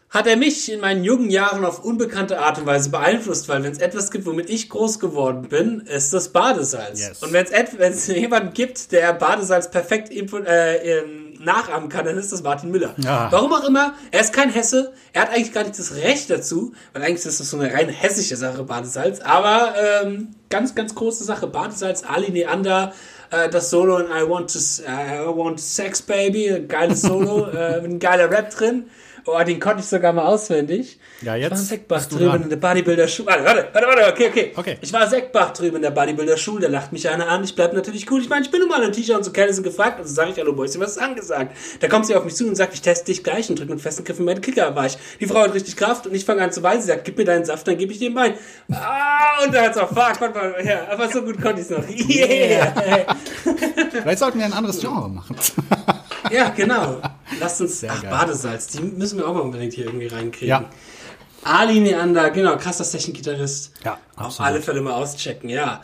hat er mich in meinen jungen Jahren auf unbekannte Art und Weise beeinflusst, weil wenn es etwas gibt, womit ich groß geworden bin, ist das Badesalz. Yes. Und wenn es jemanden gibt, der Badesalz perfekt äh, ähm, nachahmen kann, dann ist das Martin Müller. Ja. Warum auch immer, er ist kein Hesse, er hat eigentlich gar nicht das Recht dazu, weil eigentlich ist das so eine rein hessische Sache, Badesalz, aber ähm, ganz, ganz große Sache, Badesalz, Ali Neander, äh, das Solo in I Want, to, äh, I want Sex Baby, geiles Solo, äh, ein geiler Rap drin. Oh, den konnte ich sogar mal auswendig. Ja, Ich jetzt war in Seckbach drüben in der Bodybuilder-Schule. Warte, warte, warte, warte, okay, okay. Okay. Ich war in Seckbach drüben in der Bodybuilder-Schule, da lacht mich einer an, ich bleib natürlich cool. Ich meine, ich bin nun mal ein T-Shirt und so Kerle sind gefragt, also sage ich, hallo Boys, was ist angesagt? Da kommt sie auf mich zu und sagt, ich teste dich gleich und drückt mit festen Griffen meine Kicker weich. Die Frau hat richtig Kraft und ich fange an zu weinen, sie sagt, gib mir deinen Saft, dann gebe ich dir meinen. Ah, und da hat's auch, fuck, warte mal, ja, aber so gut konnte ich's noch. Yeah! Vielleicht sollten wir ein anderes Genre machen. Ja, genau. Lasst uns, Sehr ach, geil. Badesalz, die müssen wir auch mal unbedingt hier irgendwie reinkriegen. Ja. Ali Neander, genau, krasser Session-Gitarrist. Ja, Auf absolut. alle Fälle mal auschecken, ja.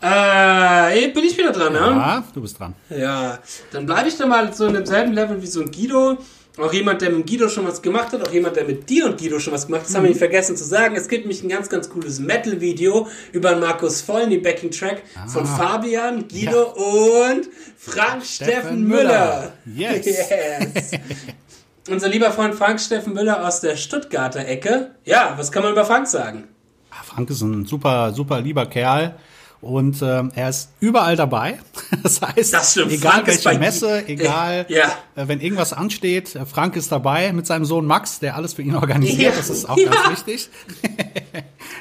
Äh, bin ich wieder dran, ne? Ja, du bist dran. Ja. Dann bleibe ich da mal so in demselben Level wie so ein Guido. Auch jemand, der mit Guido schon was gemacht hat, auch jemand, der mit dir und Guido schon was gemacht hat. Das haben Mhm. wir nicht vergessen zu sagen. Es gibt nämlich ein ganz, ganz cooles Metal-Video über Markus Vollen, die Backing-Track von Fabian, Guido und Frank Steffen, Steffen Müller. Müller. Yes. yes. Unser lieber Freund Frank Steffen Müller aus der Stuttgarter Ecke. Ja, was kann man über Frank sagen? Ah, Frank ist ein super, super lieber Kerl. Und ähm, er ist überall dabei. Das heißt, Das egal Frank ist welche Messe, egal, Ja. äh, wenn irgendwas ansteht, äh, Frank ist dabei mit seinem Sohn Max, der alles für ihn organisiert. Ja. Das ist auch Ja. ganz wichtig.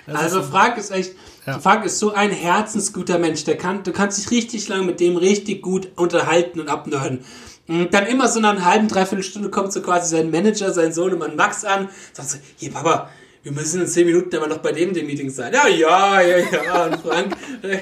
Also Frank ist echt. Frank ist so ein herzensguter Mensch. Der kann, du kannst dich richtig lang mit dem richtig gut unterhalten und abnörden. Und dann immer so nach einer halben, dreiviertel Stunde kommt so quasi sein Manager, sein Sohnemann Max an, sagt so, hier Papa, wir müssen in zehn Minuten aber noch bei dem dem Meeting sein. Ja, ja, ja, ja. Und Frank, äh,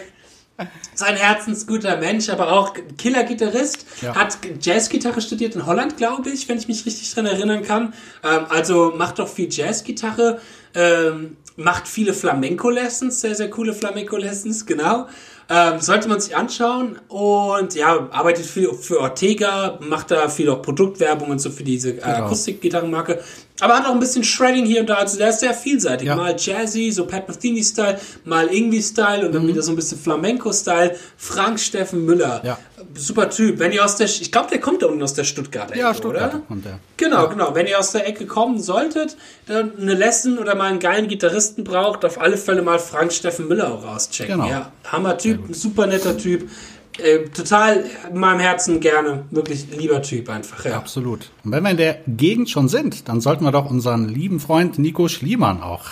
so ein herzensguter Mensch, aber auch Killer-Gitarrist, Ja. hat Jazzgitarre studiert in Holland, glaube ich, wenn ich mich richtig dran erinnern kann. Ähm, also macht doch viel Jazzgitarre, ähm, macht viele Flamenco-Lessons, sehr, sehr coole Flamenco-Lessons, genau. Ähm, sollte man sich anschauen und ja, arbeitet viel für Ortega, macht da viel auch Produktwerbung und so für diese äh, Genau. Akustikgitarrenmarke. Aber hat auch ein bisschen Shredding hier und da, also der ist sehr vielseitig. Ja. Mal Jazzy, so Pat Metheny-Style, mal Irgendwie-Style und dann wieder so ein bisschen Flamenco-Style. Frank Steffen Müller. Mhm. Ja. Super Typ. Wenn ihr aus der, ich glaube, der kommt da unten aus der Stuttgarter Ecke, Ja, Stuttgart oder? kommt er. Genau, genau. Wenn ihr aus der Ecke kommen solltet, dann eine Lesson oder mal einen geilen Gitarristen braucht, auf alle Fälle mal Frank Steffen Müller auch rauschecken. Genau. Ja, Hammer-Typ, ein super netter Typ. Äh, total in meinem Herzen gerne. Wirklich lieber Typ einfach, ja. Absolut. Und wenn wir in der Gegend schon sind, dann sollten wir doch unseren lieben Freund Nico Schliemann auch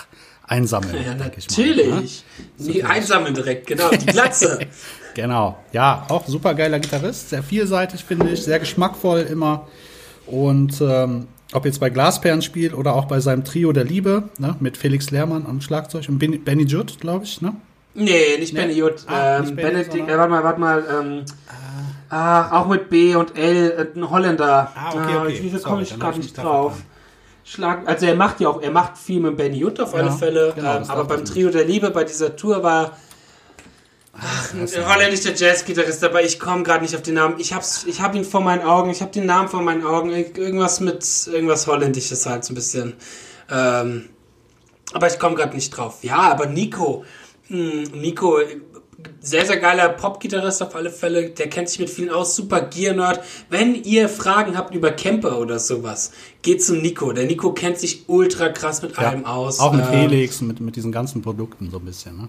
einsammeln. Ja, denke ich mal, ne? natürlich. Die einsammeln direkt, genau. Die Glatze. Genau. Ja, auch super geiler Gitarrist, sehr vielseitig, finde ich, sehr geschmackvoll immer. Und ähm, ob jetzt bei Glasperlen spielt oder auch bei seinem Trio der Liebe, ne, mit Felix Lehrmann am Schlagzeug und Ben- Benny Judd, glaube ich, ne? Nee, nicht Benny Judd. Ah, ähm, Benedikt, äh, warte mal, warte mal. Ähm, ah, auch mit B und L, äh, ein Holländer. Ah, okay, okay. Wieso komme ich gerade hab ich nicht drauf? Schlag, also er macht ja auch, er macht viel mit Benny Judd auf alle Ja, Fälle. genau, ähm, aber beim Trio der Liebe, bei dieser Tour war ach, ein holländischer Jazzgitarrist dabei. Ich komme gerade nicht auf den Namen. Ich hab's, ich hab ihn vor meinen Augen. Ich habe den Namen vor meinen Augen. Ir- Irgendwas mit irgendwas Holländisches halt so ein bisschen. Ähm, aber ich komme gerade nicht drauf. Ja, aber Nico, Nico, sehr, sehr geiler Pop-Gitarrist auf alle Fälle. Der kennt sich mit vielen aus. Super Gear-Nerd. Wenn ihr Fragen habt über Camper oder sowas, geht zum Nico. Der Nico kennt sich ultra krass mit allem aus. Auch mit Ähm, Felix, mit, mit diesen ganzen Produkten so ein bisschen, ne?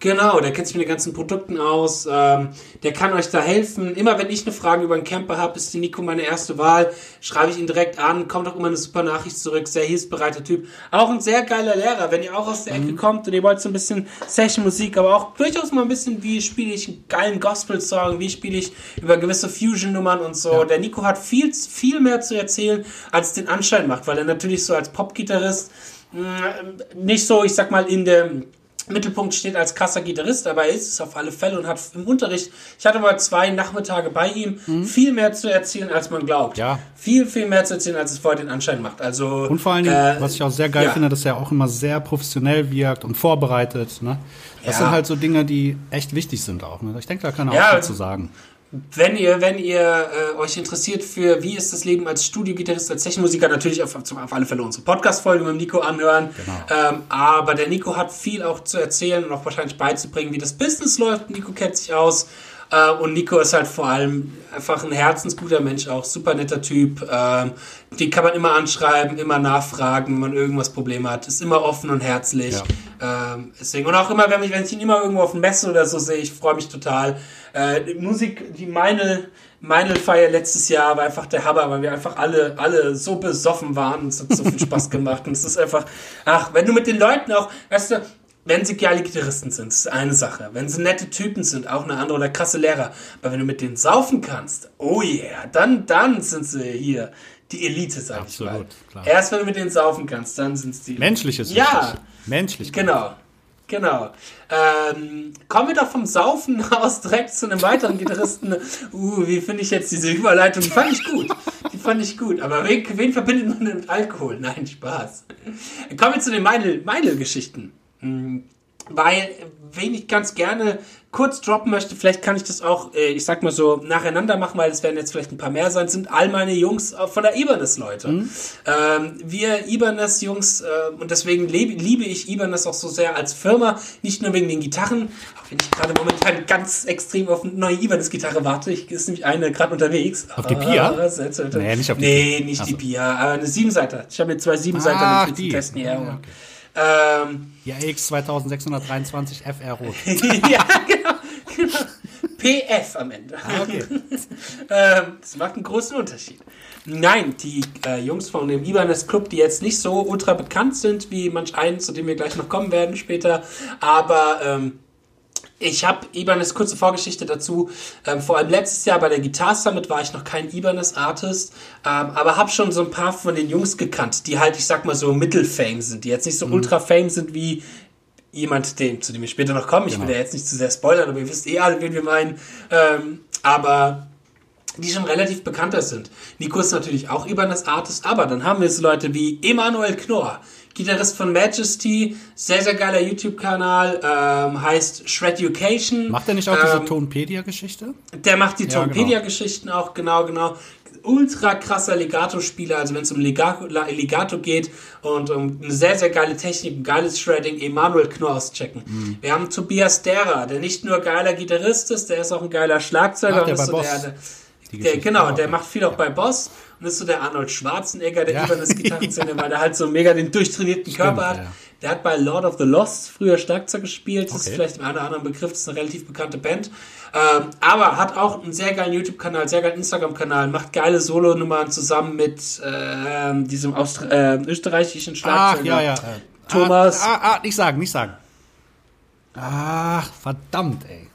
Genau, der kennt sich mit den ganzen Produkten aus. Ähm, der kann euch da helfen. Immer wenn ich eine Frage über einen Camper habe, ist die Nico meine erste Wahl. Schreibe ich ihn direkt an, kommt auch immer eine super Nachricht zurück. Sehr hilfsbereiter Typ. Auch ein sehr geiler Lehrer. Wenn ihr auch aus der Ecke mhm. kommt und ihr wollt so ein bisschen Session-Musik, aber auch durchaus mal ein bisschen, wie spiele ich einen geilen Gospel-Song, wie spiele ich über gewisse Fusion-Nummern und so. Ja. Der Nico hat viel, viel mehr zu erzählen, als den Anschein macht, weil er natürlich so als Pop-Gitarrist mm, nicht so, ich sag mal, in der Mittelpunkt steht als krasser Gitarrist, aber er ist es auf alle Fälle und hat im Unterricht, ich hatte mal zwei Nachmittage bei ihm, mhm. viel mehr zu erzählen, als man glaubt. Ja. Viel, viel mehr zu erzählen, als es vorher den Anschein macht. Also, und vor allen Dingen, äh, was ich auch sehr geil ja. finde, dass er auch immer sehr professionell wirkt und vorbereitet. Ne? Das ja. sind halt so Dinge, die echt wichtig sind auch. Ne? Ich denke, da kann er auch viel zu sagen wenn ihr, wenn ihr äh, euch interessiert für wie ist das Leben als Studiogitarrist, als Technikmusiker, natürlich auf, auf alle Fälle unsere Podcast-Folge mit Nico anhören. Genau. Ähm, aber der Nico hat viel auch zu erzählen und auch wahrscheinlich beizubringen, wie das Business läuft. Nico kennt sich aus. Äh, und Nico ist halt vor allem einfach ein herzensguter Mensch, auch super netter Typ. Ähm, die kann man immer anschreiben, immer nachfragen, wenn man irgendwas Probleme hat. Ist immer offen und herzlich. Ja. Ähm, deswegen. Und auch immer, wenn ich, wenn ich ihn immer irgendwo auf dem Messe oder so sehe, ich freue mich total. Äh, die Musik, die meine Meinl-Feier letztes Jahr war einfach der Hammer, weil wir einfach alle, alle so besoffen waren. Es hat so viel Spaß gemacht. Und es ist einfach, ach, wenn du mit den Leuten auch, weißt du, wenn sie geile Gitarristen sind, ist eine Sache. Wenn sie nette Typen sind, auch eine andere oder krasse Lehrer. Aber wenn du mit denen saufen kannst, oh yeah, dann, dann sind sie hier die Elite, sag Absolut, ich mal. Klar. Erst wenn du mit denen saufen kannst, dann sind es die. Menschliches. Ja. Menschlich. Genau. Genau. Ähm, kommen wir doch vom Saufen aus direkt zu einem weiteren Gitarristen. Uh, wie finde ich jetzt diese Überleitung? Die fand ich gut. Die fand ich gut. Aber wen, wen verbindet man mit Alkohol? Nein, Spaß. Kommen wir zu den Meidel-Geschichten. Hm, weil, wen ich ganz gerne kurz droppen möchte, vielleicht kann ich das auch, äh, ich sag mal so, nacheinander machen, weil es werden jetzt vielleicht ein paar mehr sein, sind all meine Jungs von der Ibanez, Leute. Mhm. Ähm, wir Ibanez Jungs, äh, und deswegen liebe, ich Ibanez auch so sehr als Firma, nicht nur wegen den Gitarren, auch wenn ich gerade momentan ganz extrem auf eine neue Ibanez Gitarre warte, ich ist nämlich eine gerade unterwegs. Auf die Pia? Ah, nee, nicht auf die Nee, Pia. nicht also. die Pia, aber eine Siebenseiter. Ich habe mir zwei Siebenseiter ah, mit die. testen hier. Ja, okay. Ähm, ja, X 2623 FR Rot. ja, genau, genau. PF am Ende. Ah, okay. ähm, das macht einen großen Unterschied. Nein, die äh, Jungs von dem Ibanez Club, die jetzt nicht so ultra bekannt sind wie manch einen, zu dem wir gleich noch kommen werden später, aber ähm, ich habe Ibanez kurze Vorgeschichte dazu. Ähm, vor allem letztes Jahr bei der Guitar Summit war ich noch kein Ibanez Artist, ähm, aber habe schon so ein paar von den Jungs gekannt, die halt, ich sag mal so Mittelfame sind, die jetzt nicht so mhm. ultra Fame sind wie jemand, dem, zu dem wir später noch kommen. Ich genau. will ja jetzt nicht zu sehr spoilern, aber ihr wisst eh alle, wen wir meinen. Ähm, aber die schon relativ bekannter sind. Nico ist natürlich auch Ibanez Artist, aber dann haben wir so Leute wie Emanuel Knorr, Gitarrist von Majesty, sehr, sehr geiler YouTube-Kanal, ähm, heißt Shreducation. Macht er nicht auch ähm, diese Tonpedia-Geschichte? Der macht die ja, genau. Tonpedia-Geschichten auch, genau, genau. Ultra krasser Legato-Spieler, also wenn es um Legato, Legato, geht und um eine sehr, sehr geile Technik, ein geiles Shredding, Emanuel Knorr auschecken. Mhm. Wir haben Tobias Dera, der nicht nur geiler Gitarrist ist, der ist auch ein geiler Schlagzeuger. Ach, der und ist so der, der, genau, der macht viel auch ja. bei Boss und ist so der Arnold Schwarzenegger der ja. Ibanez Gitarrenszene, weil der halt so mega den durchtrainierten Körper hat. Ja. Der hat bei Lord of the Lost früher Schlagzeug gespielt. Das okay. ist vielleicht im einen oder anderen Begriff, das ist eine relativ bekannte Band. Ähm, aber hat auch einen sehr geilen YouTube-Kanal, sehr geilen Instagram-Kanal, macht geile Solo-Nummern zusammen mit äh, diesem Austri äh, österreichischen Schlagzeuger. Ach, ja, ja. Thomas. Ah, ah, ah, nicht sagen, nicht sagen. Ach, verdammt, ey.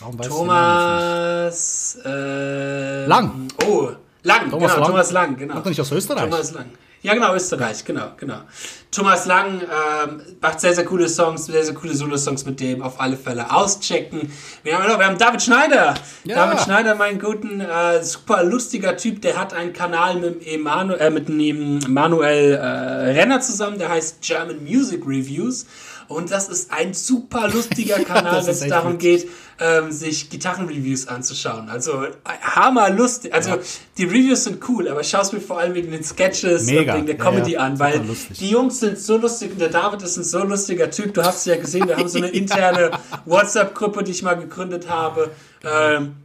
Warum weiß Thomas äh, Lang. Oh, Lang, Thomas genau, Lang. Thomas Lang, genau. Kommt nicht aus Österreich? Thomas Lang. Ja, genau, Österreich, genau, genau. Thomas Lang ähm, macht sehr, sehr coole Songs, sehr, sehr coole Solo-Songs mit dem auf alle Fälle auschecken. Wir haben, wir haben David Schneider. Ja. David Schneider, mein guten, äh, super lustiger Typ, der hat einen Kanal mit, Emanu äh, mit dem Manuel äh, Renner zusammen, der heißt German Music Reviews. Und das ist ein super lustiger Kanal, wenn es darum gut. geht, ähm, sich Gitarrenreviews anzuschauen. Also hammerlustig. Also ja. die Reviews sind cool, aber ich schaue es mir vor allem wegen den Sketches Mega. und wegen der Comedy ja, ja. an, weil die Jungs sind so lustig und der David ist ein so lustiger Typ. Du hast es ja gesehen, wir haben so eine interne WhatsApp-Gruppe, die ich mal gegründet habe. Ähm,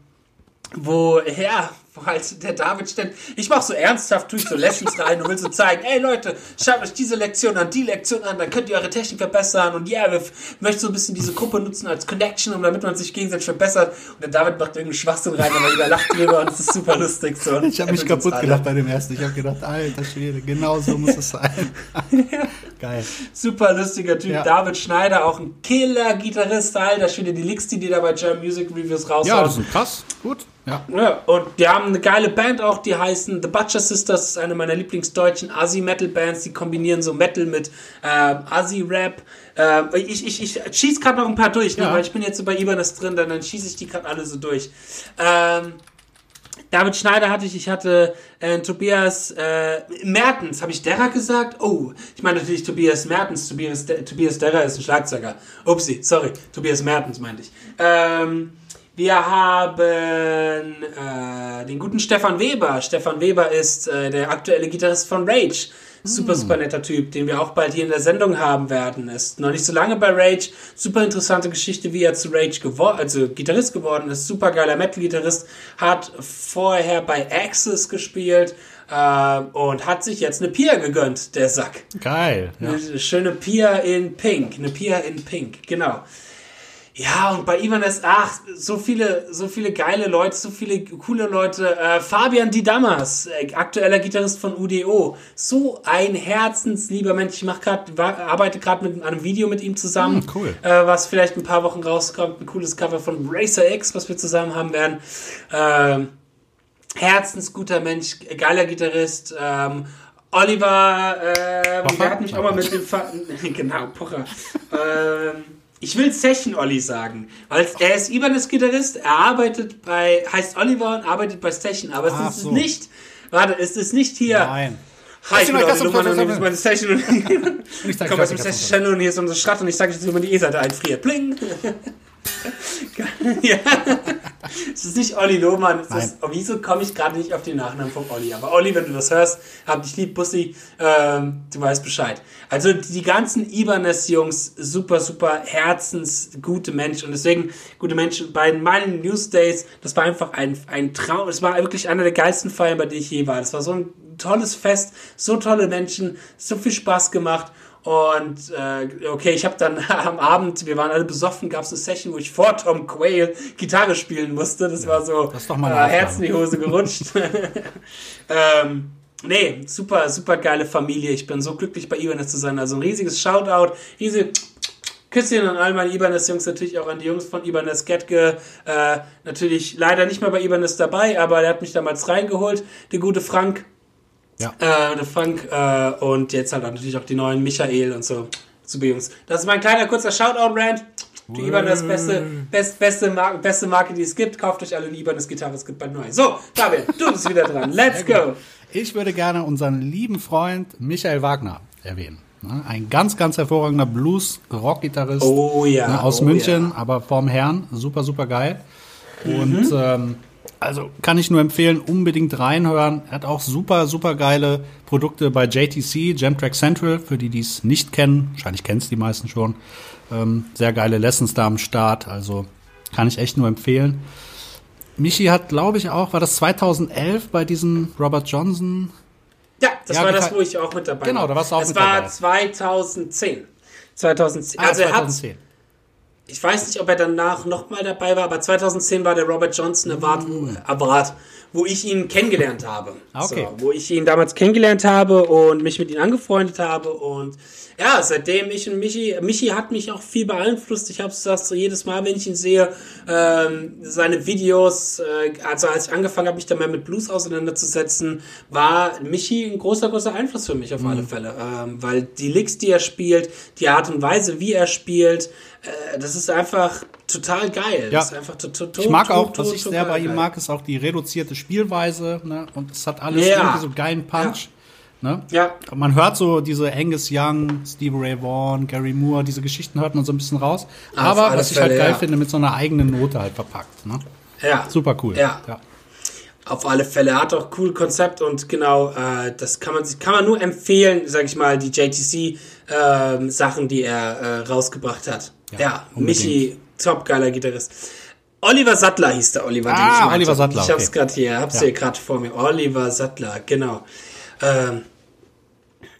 wo, ja, wo halt der David stellt, ich mach so ernsthaft, tue ich so Lessons rein und will so zeigen, ey Leute, schaut euch diese Lektion an, die Lektion an, dann könnt ihr eure Technik verbessern und ja, yeah, wir möchten so ein bisschen diese Gruppe nutzen als Connection, um damit man sich gegenseitig verbessert und der David macht irgendwie Schwachsinn rein, aber jeder lacht drüber und es ist super lustig. So. Ich habe mich kaputt gedacht bei dem ersten, ich habe gedacht, alter Schwede, genau so muss es sein. Geil. Super lustiger Typ, ja. David Schneider, auch ein Killer-Gitarrist, alter Schwede, die Licks, die die da bei German Music Reviews raushauen. Ja, das ist krass, gut. Ja. ja. Und die haben eine geile Band auch, die heißen The Butcher Sisters, das ist eine meiner Lieblingsdeutschen Assi-Metal-Bands, die kombinieren so Metal mit äh, Assi-Rap. Äh, ich ich, ich schieße gerade noch ein paar durch, ne, ja. weil ich bin jetzt so bei Ibanez drin, dann, dann schieße ich die gerade alle so durch. Ähm, David Schneider hatte ich, ich hatte äh, Tobias äh, Mertens, habe ich Derrer gesagt? Oh, ich meine natürlich Tobias Mertens, Tobias, De Tobias Derrer ist ein Schlagzeuger. Upsi, sorry, Tobias Mertens meinte ich. Ähm, wir haben äh, den guten Stefan Weber. Stefan Weber ist äh, der aktuelle Gitarrist von Rage. Super, hm. super netter Typ, den wir auch bald hier in der Sendung haben werden. Ist noch nicht so lange bei Rage. Super interessante Geschichte, wie er zu Rage geworden, also Gitarrist geworden ist. Super geiler Metal-Gitarrist. Hat vorher bei Axis gespielt. Äh, und hat sich jetzt eine Pia gegönnt, der Sack. Geil. Ja. Eine schöne Pia in Pink. Eine Pia in Pink, genau. Ja, und bei Ivanes, ach, so viele, so viele geile Leute, so viele coole Leute. Äh, Fabian Didamas, äh, aktueller Gitarrist von UDO. So ein herzenslieber Mensch. Ich mach grad, arbeite gerade mit einem Video mit ihm zusammen. Mm, cool. Äh, was vielleicht ein paar Wochen rauskommt. Ein cooles Cover von Racer X, was wir zusammen haben werden. Ähm, herzensguter Mensch, geiler Gitarrist. Ähm, Oliver, äh, der hat mich auch mal mit dem Fa genau, Pocher. ähm, ich will Session Olli sagen, weil er ist Ibanez-Gitarrist, er arbeitet bei, heißt Oliver und arbeitet bei Session, aber es ist so. nicht, warte, es ist nicht hier. Nein. Hi, ich bin Olli Luhmann und hier ist meine Session und ich komme aus dem Session und hier ist unsere Stadt und ich sage jetzt, wie man die E-Seite einfriert. Bling! ja. Es ist nicht Olli Lohmann. Es ist, wieso komme ich gerade nicht auf den Nachnamen von Olli? Aber Olli, wenn du das hörst, hab dich lieb, Bussi, ähm, du weißt Bescheid. Also die ganzen Ibanez-Jungs, super, super herzensgute Menschen. Und deswegen, gute Menschen, bei meinen Newsdays, das war einfach ein, ein Traum. Es war wirklich einer der geilsten Feiern, bei denen ich je war. Das war so ein tolles Fest, so tolle Menschen, so viel Spaß gemacht. Und äh, okay, ich habe dann am Abend, wir waren alle besoffen, gab es eine Session, wo ich vor Tom Quayle Gitarre spielen musste. Das ja, war so das äh, Herz in die Hose gerutscht. ähm, nee, super, super geile Familie. Ich bin so glücklich bei Ibanez zu sein. Also ein riesiges Shoutout, riesige Küsschen an all meine Ibanez-Jungs, natürlich auch an die Jungs von Ibanez Getke. Äh, natürlich leider nicht mehr bei Ibanez dabei, aber der hat mich damals reingeholt, der gute Frank. Ja. Äh, der Frank äh, und jetzt halt auch natürlich auch die neuen Michael und so. Super Jungs. Das ist mein kleiner kurzer Shoutout-Rant. Die Ibanez beste, best, beste, Marke, beste Marke, die es gibt. Kauft euch alle eine Ibanez Gitarre, es gibt bald neu. So, David, du bist wieder dran. Let's go. Ich würde gerne unseren lieben Freund Michael Wagner erwähnen. Ne? Ein ganz, ganz hervorragender Blues-Rock-Gitarrist oh, ja. Ne, aus oh, München, ja. aber vorm Herrn. Super, super geil. Und mhm. ähm, also kann ich nur empfehlen, unbedingt reinhören. Er hat auch super, super geile Produkte bei JTC, Jamtrack Central, für die, die es nicht kennen. Wahrscheinlich kennen es die meisten schon. Ähm, sehr geile Lessons da am Start. Also kann ich echt nur empfehlen. Michi hat, glaube ich, auch, war das 2011 bei diesem Robert Johnson? Ja, das ja, war das, wo ich auch mit dabei genau, war. Genau, da warst du auch das mit dabei. Das war 2010. 2010. Ah, also 2010. er hat ich weiß nicht, ob er danach nochmal dabei war, aber 2010 war der Robert Johnson Award, mm. Award wo ich ihn kennengelernt habe. Ah, okay. So, wo ich ihn damals kennengelernt habe und mich mit ihm angefreundet habe und ja, seitdem ich und Michi, Michi hat mich auch viel beeinflusst. Ich habe gesagt, so jedes Mal, wenn ich ihn sehe, ähm, seine Videos, äh, also als ich angefangen habe, mich da mehr mit Blues auseinanderzusetzen, war Michi ein großer, großer Einfluss für mich auf mhm. alle Fälle. Ähm, weil die Licks, die er spielt, die Art und Weise, wie er spielt, äh, das ist einfach total geil. Ja. Das ist einfach ich mag auch, was ich sehr bei ihm mag, ist auch die reduzierte Spielweise. Ne? Und es hat alles ja. irgendwie so geilen Punch. Ja. Ne? Ja. Man hört so diese Angus Young, Steve Ray Vaughan, Gary Moore, diese Geschichten hört man so ein bisschen raus. Aber was ich halt geil ja. finde, mit so einer eigenen Note halt verpackt. Ne? Ja. Super cool. Ja. ja. Auf alle Fälle. Er hat auch cool Konzept und genau, äh, das kann man, kann man nur empfehlen, sag ich mal, die JTC äh, Sachen, die er äh, rausgebracht hat. Ja, ja Michi, top geiler Gitarrist. Oliver Sattler hieß der Oliver, ah, den ich meinte. Oliver Sattler. Ich hab's okay. gerade hier, hab's ja. hier gerade vor mir. Oliver Sattler, genau. Ähm,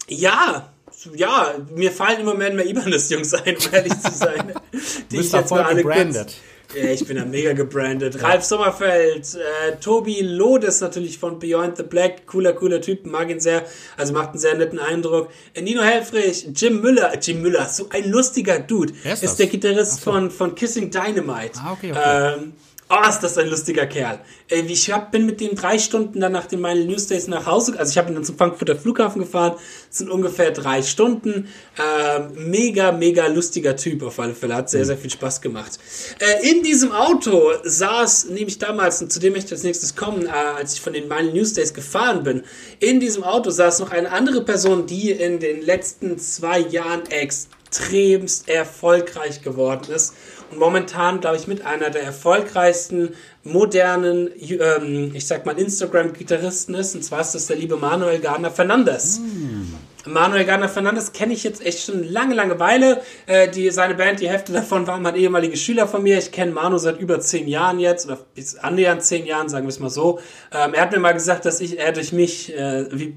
ja, ja, mir fallen immer mehr und mehr Ibanez-Jungs ein, um ehrlich zu sein. die ich jetzt mal alle gebrandet. Kurz, ich bin da mega gebrandet. Ralf Sommerfeld, äh, Tobi Lodes natürlich von Beyond the Black, cooler, cooler Typ, mag ihn sehr, also macht einen sehr netten Eindruck. Äh, Nino Helfrich, Jim Müller, äh, Jim Müller, so ein lustiger Dude, ist, ist der Gitarrist so. von, von Kissing Dynamite. Ah, okay, okay. Ähm, Oh, ist das ein lustiger Kerl. Ich hab, bin mit dem drei Stunden dann nach den Mile News Days nach Hause, also ich habe ihn dann zum Frankfurter Flughafen gefahren, das sind ungefähr drei Stunden. Ähm, mega, mega lustiger Typ auf alle Fälle, hat sehr, sehr viel Spaß gemacht. Äh, in diesem Auto saß, nämlich damals, und zu dem möchte ich als nächstes kommen, äh, als ich von den Mile News Days gefahren bin, in diesem Auto saß noch eine andere Person, die in den letzten zwei Jahren extremst erfolgreich geworden ist momentan, glaube ich, mit einer der erfolgreichsten modernen, ähm, ich sag mal, Instagram-Gitarristen ist. Und zwar ist das der liebe Manuel Gardner Fernandes. Mm. Manuel Garner Fernandes kenne ich jetzt echt schon lange, lange Weile. Äh, die, seine Band, die Hälfte davon waren mal ehemalige Schüler von mir. Ich kenne Manu seit über zehn Jahren jetzt, oder bis annähernd zehn Jahren, sagen wir es mal so. Ähm, er hat mir mal gesagt, dass ich, er durch mich äh, wie,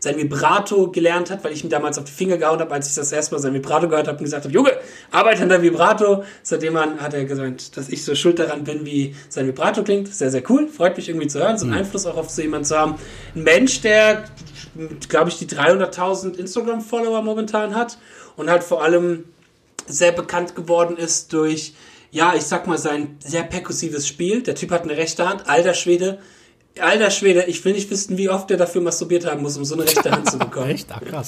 sein Vibrato gelernt hat, weil ich ihm damals auf die Finger gehauen habe, als ich das erste Mal sein Vibrato gehört habe und gesagt habe, Junge, arbeite an der Vibrato. Seitdem an hat er gesagt, dass ich so schuld daran bin, wie sein Vibrato klingt. Sehr, sehr cool. Freut mich irgendwie zu hören, so einen mhm. Einfluss auch auf so jemanden zu haben. Ein Mensch, der glaube ich, die 300.000 Instagram-Follower momentan hat und halt vor allem sehr bekannt geworden ist durch, ja, ich sag mal, sein sehr perkussives Spiel. Der Typ hat eine rechte Hand, alter Schwede. Alter Schwede, ich will nicht wissen, wie oft der dafür masturbiert haben muss, um so eine rechte Hand zu bekommen. Echt? Ach, krass.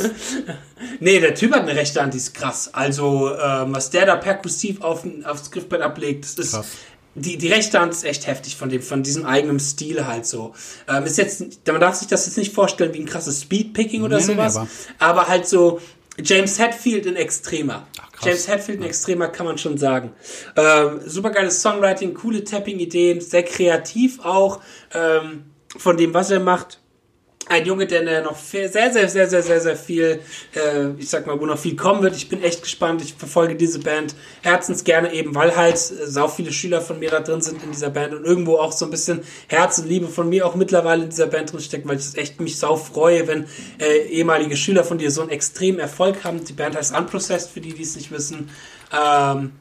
nee, der Typ hat eine rechte Hand, die ist krass. Also, ähm, was der da perkussiv auf, aufs Griffbrett ablegt, das ist krass die, die rechte Hand ist echt heftig von dem, von diesem eigenen Stil halt so. Ähm, ist jetzt, man darf sich das jetzt nicht vorstellen wie ein krasses Speedpicking oder nee, sowas, nee, aber. aber. halt so James Hetfield in Extremer. Ach, James Hetfield in Extremer kann man schon sagen. Ähm, super geiles Songwriting, coole Tapping-Ideen, sehr kreativ auch ähm, von dem, was er macht ein Junge, der noch sehr, sehr, sehr, sehr, sehr, sehr viel, äh, ich sag mal, wo noch viel kommen wird. Ich bin echt gespannt. Ich verfolge diese Band herzens gerne eben, weil halt äh, sau viele Schüler von mir da drin sind in dieser Band und irgendwo auch so ein bisschen Herz und Liebe von mir auch mittlerweile in dieser Band drin steckt, weil ich echt mich sau freue, wenn äh, ehemalige Schüler von dir so einen extremen Erfolg haben. Die Band heißt Unprocessed, für die, die es nicht wissen. Ähm,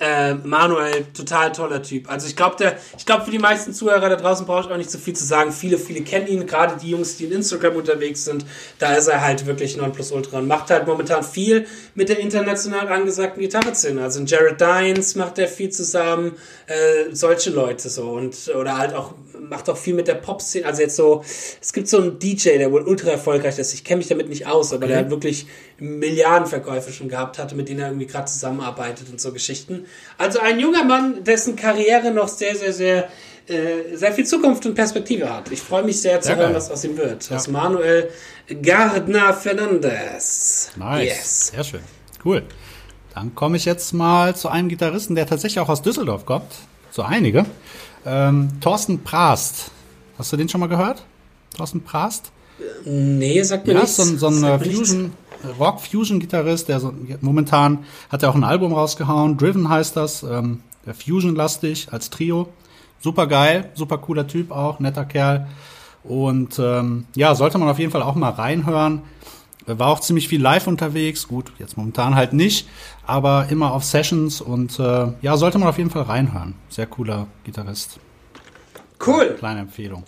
äh, Manuel, total toller Typ. Also ich glaube, ich glaube, für die meisten Zuhörer da draußen brauche ich auch nicht so viel zu sagen. Viele, viele kennen ihn, gerade die Jungs, die in Instagram unterwegs sind. Da ist er halt wirklich Nonplusultra und macht halt momentan viel mit der international angesagten Gitarreszene. Also Jared Dines macht er viel zusammen, äh, solche Leute so und oder halt auch macht auch viel mit der Pop-Szene. Also jetzt so, es gibt so einen DJ, der wohl ultra erfolgreich ist. Ich kenne mich damit nicht aus, aber okay. der hat wirklich Milliardenverkäufe schon gehabt hatte, mit denen er irgendwie gerade zusammenarbeitet und so Geschichten. Also ein junger Mann, dessen Karriere noch sehr, sehr, sehr äh, sehr viel Zukunft und Perspektive hat. Ich freue mich sehr zu sehr hören, geil. was aus ihm wird. Ja. Aus Manuel Gardner Fernandez. Nice. Yes. Sehr schön. Cool. Dann komme ich jetzt mal zu einem Gitarristen, der tatsächlich auch aus Düsseldorf kommt. So einige. Ähm, Thorsten Prast. Hast du den schon mal gehört? Thorsten Prast? Nee, sagt mir ja, nichts. Ja, so, so ein Fusion, Rock-Fusion-Gitarrist, der so, momentan hat er auch ein Album rausgehauen. Driven heißt das. Ähm, der Fusion-lastig als Trio. Super geil, super cooler Typ auch, netter Kerl. Und ähm, ja, sollte man auf jeden Fall auch mal reinhören. War auch ziemlich viel live unterwegs. Gut, jetzt momentan halt nicht, aber immer auf Sessions und äh, ja, sollte man auf jeden Fall reinhören. Sehr cooler Gitarrist. Cool. Kleine Empfehlung.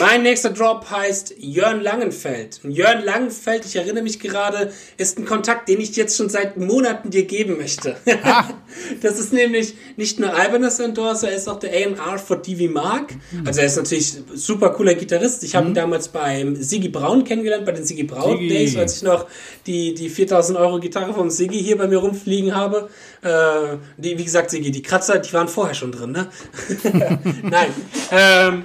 Mein nächster Drop heißt Jörn Langenfeld. Und Jörn Langenfeld, ich erinnere mich gerade, ist ein Kontakt, den ich jetzt schon seit Monaten dir geben möchte. Ah. Das ist nämlich nicht nur Albernes Endorser, er ist auch der A&R for DV Mark. Mhm. Also er ist natürlich super cooler Gitarrist. Ich habe mhm. ihn damals beim Sigi Braun kennengelernt, bei den Sigi Braun Sigi. Days, als ich noch die, die 4000 Euro Gitarre vom Sigi hier bei mir rumfliegen habe. Äh, die, wie gesagt, Sigi, die Kratzer, die waren vorher schon drin, ne? Nein. Ähm,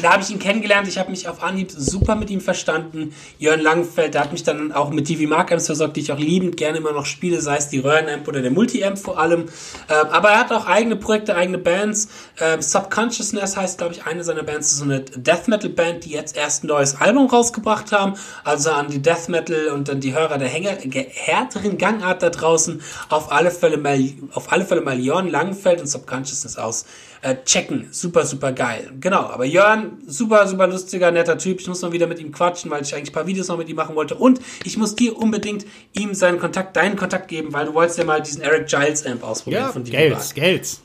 da habe ich ihn kennengelernt. Ich habe mich auf Anhieb super mit ihm verstanden. Jörn Langenfeld, der hat mich dann auch mit DV Mark Amps versorgt, die ich auch liebend gerne immer noch spiele, sei es die Röhrenamp oder der Multi-Amp vor allem. Ähm, aber er hat auch eigene Projekte, eigene Bands. Ähm, Subconsciousness heißt, glaube ich, eine seiner Bands ist so eine Death Metal Band, die jetzt erst ein neues Album rausgebracht haben. Also an die Death Metal und dann die Hörer der Hänger, härteren Gangart da draußen auf alle Fälle mal, auf alle Fälle mal Jörn Langenfeld und Subconsciousness aus äh, checken. Super, super geil. Genau, aber Jörn, super, super lustiger, netter Typ. Ich muss mal wieder mit ihm quatschen, weil ich eigentlich ein paar Videos noch mit ihm machen wollte. Und ich muss dir unbedingt ihm seinen Kontakt, deinen Kontakt geben, weil du wolltest ja mal diesen Eric Giles Amp ausprobieren Ja, von dir. Gales, Gales.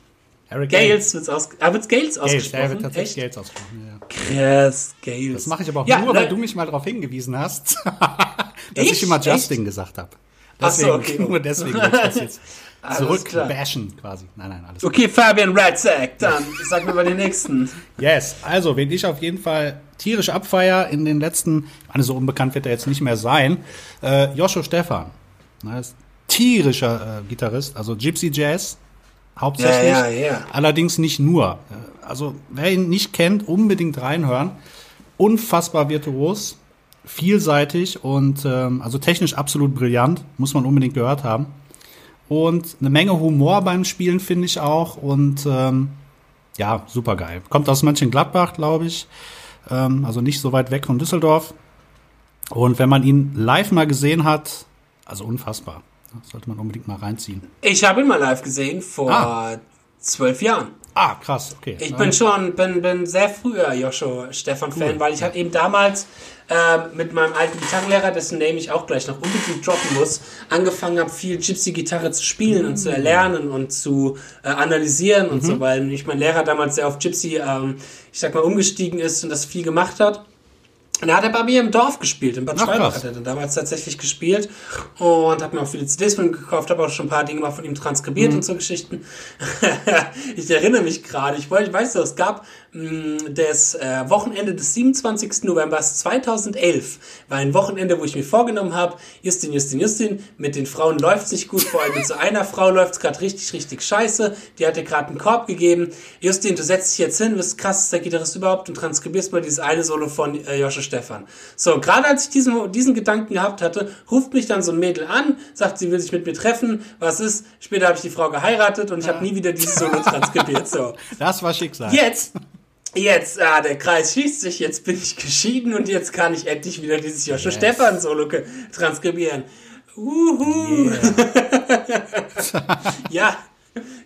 Eric Gales wird's aus, ah, wird's Gales Gales, ausgesprochen? der wird tatsächlich Echt? Gales ausgesprochen. Ja. Krass, Gales. Das mache ich aber auch ja, nur, ne- weil du mich mal darauf hingewiesen hast, dass Ich? ich immer Echt? Justin gesagt habe. Ach so, Deswegen, okay. nur deswegen das jetzt. zurückbashen quasi. Nein, nein, alles gut. Okay, Fabian Ratzak, dann sag mir mal den nächsten. Yes, also wen ich auf jeden Fall tierisch abfeier in den letzten, ich meine, so unbekannt wird er jetzt nicht mehr sein, äh, Joshua Stefan. Er ist tierischer äh, Gitarrist, also Gypsy Jazz hauptsächlich. Ja, ja, ja. Allerdings nicht nur. Äh, Also wer ihn nicht kennt, unbedingt reinhören. Unfassbar virtuos, vielseitig und ähm, also technisch absolut brillant, muss man unbedingt gehört haben. Und eine Menge Humor beim Spielen finde ich auch und ähm, ja, super geil. Kommt aus Mönchengladbach, glaube ich. Ähm, also nicht so weit weg von Düsseldorf. Und wenn man ihn live mal gesehen hat, also unfassbar. Das sollte man unbedingt mal reinziehen. Ich habe ihn mal live gesehen vor Ah. zwölf Jahren. Ah, krass, okay. Ich bin schon, bin, bin sehr früher Joshua Stefan-Fan, weil ich habe eben damals ähm, mit meinem alten Gitarrenlehrer, dessen Name ich auch gleich noch unbedingt droppen muss, angefangen habe, viel Gypsy-Gitarre zu spielen und Mm. zu erlernen und zu äh, analysieren und Mhm. so, weil mich mein Lehrer damals sehr auf Gypsy, ähm, ich sag mal, umgestiegen ist und das viel gemacht hat. Und er hat er bei mir im Dorf gespielt, in Bad Ach, Schwalbach hat er dann damals tatsächlich gespielt und habe mir auch viele CDs von ihm gekauft, habe auch schon ein paar Dinge mal von ihm transkribiert Mhm. und so Geschichten. ich erinnere mich gerade, ich, wollte- ich weiß noch, es gab das äh, Wochenende des 27. November 2011, war ein Wochenende, wo ich mir vorgenommen habe, Justin, Justin, Justin, mit den Frauen läuft's nicht gut, vor allem mit so einer Frau läuft's gerade richtig, richtig scheiße, die hat dir gerade einen Korb gegeben. Justin, du setzt dich jetzt hin, bist krassester Gitarrist überhaupt und transkribierst mal dieses eine Solo von äh, Josche Stefan. So, gerade als ich diesen, diesen Gedanken gehabt hatte, ruft mich dann so ein Mädel an, sagt, sie will sich mit mir treffen, was ist? Später habe ich die Frau geheiratet und ich habe nie wieder dieses Solo transkribiert. So. Das war Schicksal. Jetzt, jetzt, ah, der Kreis schließt sich, jetzt bin ich geschieden und jetzt kann ich endlich wieder dieses Joshua Yes. Stefan Solo transkribieren. Uhu. ja.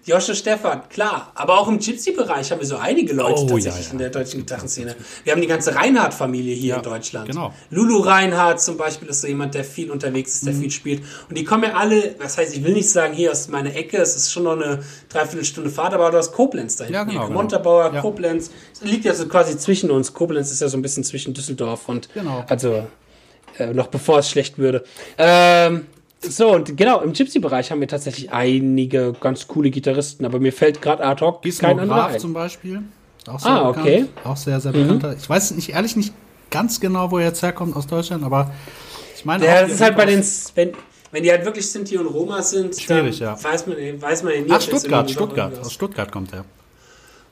Joshua Stefan, klar. Aber auch im Gypsy-Bereich haben wir so einige Leute Oh, tatsächlich ja, ja. in der deutschen Gitarrenszene. Wir haben die ganze Reinhardt-Familie hier Ja, in Deutschland. genau. Lulu Reinhardt zum Beispiel ist so jemand, der viel unterwegs ist, der Mhm. viel spielt. Und die kommen ja alle, das heißt, ich will nicht sagen hier aus meiner Ecke, es ist schon noch eine Dreiviertelstunde Fahrt, aber du hast Koblenz da hinten. Ja, genau, genau. Montabaur. Koblenz. Es liegt ja so quasi zwischen uns. Koblenz ist ja so ein bisschen zwischen Düsseldorf und Genau. also äh, noch bevor es schlecht würde. Ähm, so, und genau, im Gypsy-Bereich haben wir tatsächlich einige ganz coole Gitarristen, aber mir fällt gerade ad hoc Gizmo kein anderer ein. zum Beispiel. Auch sehr Ah, bekannt. okay. Auch sehr, sehr bekannter. Ich weiß nicht, ehrlich nicht ganz genau, wo er jetzt herkommt aus Deutschland, aber ich meine Ja, das ist halt bei den, wenn, wenn die halt wirklich Sinti und Roma sind, Schwierig, dann ja. weiß man, weiß man ja nie. Ach, Stuttgart, Stuttgart. Aus Stuttgart kommt er.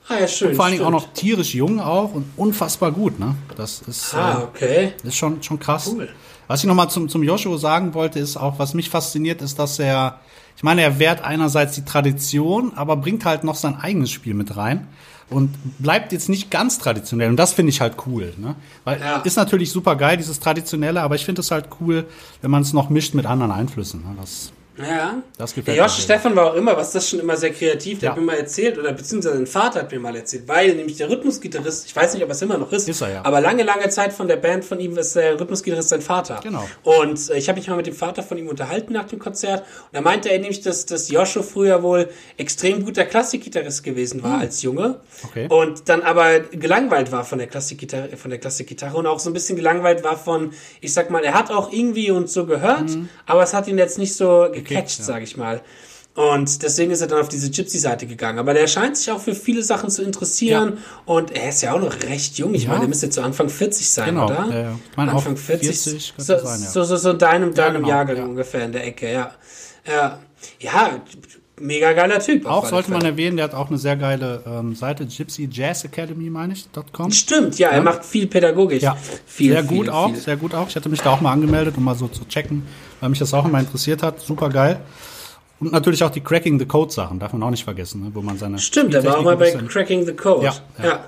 Ah, ja, schön. Vor allen Dingen auch noch tierisch jung auch und unfassbar gut, ne? Das ist, Ah, äh, okay. ist schon, schon krass. Cool. Was ich nochmal zum, zum Joshua sagen wollte, ist auch, was mich fasziniert, ist, dass er, ich meine, er wehrt einerseits die Tradition, aber bringt halt noch sein eigenes Spiel mit rein und bleibt jetzt nicht ganz traditionell. Und das finde ich halt cool, ne? Weil Ja. ist natürlich super geil, dieses Traditionelle, aber ich finde es halt cool, wenn man es noch mischt mit anderen Einflüssen. Ne? Das, Ja. Das Der gefällt Josh mir. Stefan war auch immer, was das schon immer sehr kreativ, der Ja. hat mir mal erzählt, oder beziehungsweise sein Vater hat mir mal erzählt, weil nämlich der Rhythmusgitarrist, ich weiß nicht, ob er es immer noch ist, Ist er, ja. aber lange, lange Zeit von der Band von ihm ist der Rhythmusgitarrist sein Vater. Genau. Und äh, ich habe mich mal mit dem Vater von ihm unterhalten nach dem Konzert und da meinte er nämlich, dass, dass Joshua früher wohl extrem guter Klassikgitarrist gewesen war als Junge. Okay. und dann aber gelangweilt war von der Klassikgitarre, von der Klassikgitarre und auch so ein bisschen gelangweilt war von, ich sag mal, er hat auch irgendwie und so gehört, aber es hat ihn jetzt nicht so gecatcht, ja. sage ich mal. Und deswegen ist er dann auf diese Gypsy-Seite gegangen. Aber der scheint sich auch für viele Sachen zu interessieren. Und er ist ja auch noch recht jung. Ich Ja. meine, der müsste zu Anfang 40 sein, Genau, oder? ja, ja. Ich meine, Anfang auch 40. 40 könnte so, sein, ja. so, so, so in deinem, deinem genau, Jahrgang ja. ungefähr in der Ecke, ja. Ja, ja mega geiler Typ. Auch sollte man erwähnen, der hat auch eine sehr geile ähm, Seite, Gypsy Jazz Academy, meine ich, .com. Stimmt, ja, ja, er macht viel pädagogisch. Ja, viel, sehr gut viel, auch, viel. sehr gut auch. Ich hatte mich da auch mal angemeldet, um mal so zu checken, weil mich das auch immer interessiert hat. Super geil. Und natürlich auch die Cracking the Code Sachen, darf man auch nicht vergessen, ne? wo man seine. Stimmt, er war auch mal bei Cracking the Code. Ja, ja. ja.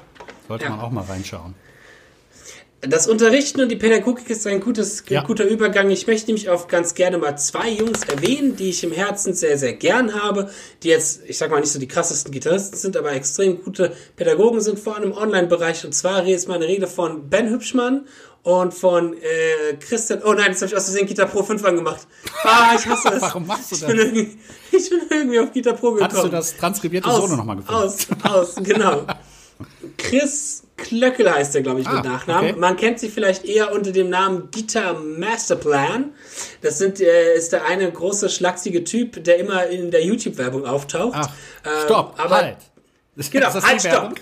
Sollte man auch mal reinschauen. Das Unterrichten und die Pädagogik ist ein gutes, Ja. guter Übergang. Ich möchte nämlich auch ganz gerne mal zwei Jungs erwähnen, die ich im Herzen sehr, sehr gern habe, die jetzt, ich sag mal, nicht so die krassesten Gitarristen sind, aber extrem gute Pädagogen sind, vor allem im Online-Bereich. Und zwar ist meine Rede von Ben Hübschmann und von äh, Christian. Oh nein, jetzt habe ich aus Versehen Gitar Pro 5 angemacht. Ah, ich hasse es. Warum machst du ich das? bin, irgendwie, ich bin irgendwie auf Gitar Pro gekommen. Hattest du das transkribierte Solo nochmal gefunden? Aus, aus, genau. Chris Klöckel heißt er, glaube ich, mit Ah, Nachnamen. okay. Man kennt sie vielleicht eher unter dem Namen Guitar Masterplan. Das sind, äh, ist der eine große, schlachsige Typ, der immer in der YouTube-Werbung auftaucht. Ach, Ähm, stopp, aber halt. Genau, halt, stopp.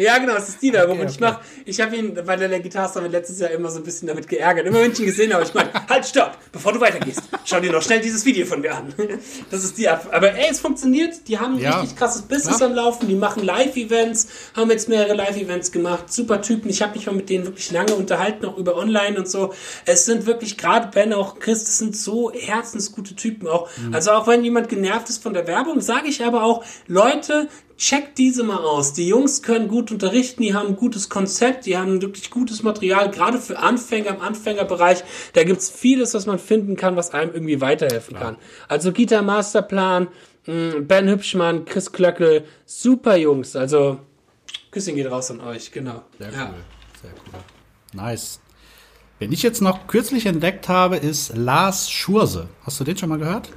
Ja, genau, das ist die Werbung. Okay, und ich okay. mach, ich habe ihn bei der Gitarre Summit letztes Jahr immer so ein bisschen damit geärgert. Immer wenn ich ihn gesehen habe, ich meine, halt, stopp, bevor du weitergehst, schau dir noch schnell dieses Video von mir an. Das ist die Art. Aber ey, es funktioniert. Die haben ein Ja. richtig krasses Business Ja. am Laufen. Die machen Live-Events, haben jetzt mehrere Live-Events gemacht. Super Typen. Ich habe mich mal mit denen wirklich lange unterhalten, auch über Online und so. Es sind wirklich gerade Ben, auch Chris, das sind so herzensgute Typen auch. Mhm. Also auch wenn jemand genervt ist von der Werbung, sage ich aber auch, Leute, checkt diese mal aus. Die Jungs können gut unterrichten, die haben ein gutes Konzept, die haben wirklich gutes Material, gerade für Anfänger im Anfängerbereich. Da gibt's vieles, was man finden kann, was einem irgendwie weiterhelfen kann. Also Gita Masterplan, mh, Ben Hübschmann, Chris Klöckel, super Jungs. Also Küsschen geht raus an euch, genau. Sehr Ja. cool. Sehr cool. Nice. Wen ich jetzt noch kürzlich entdeckt habe, ist Lars Schurse. Hast du den schon mal gehört?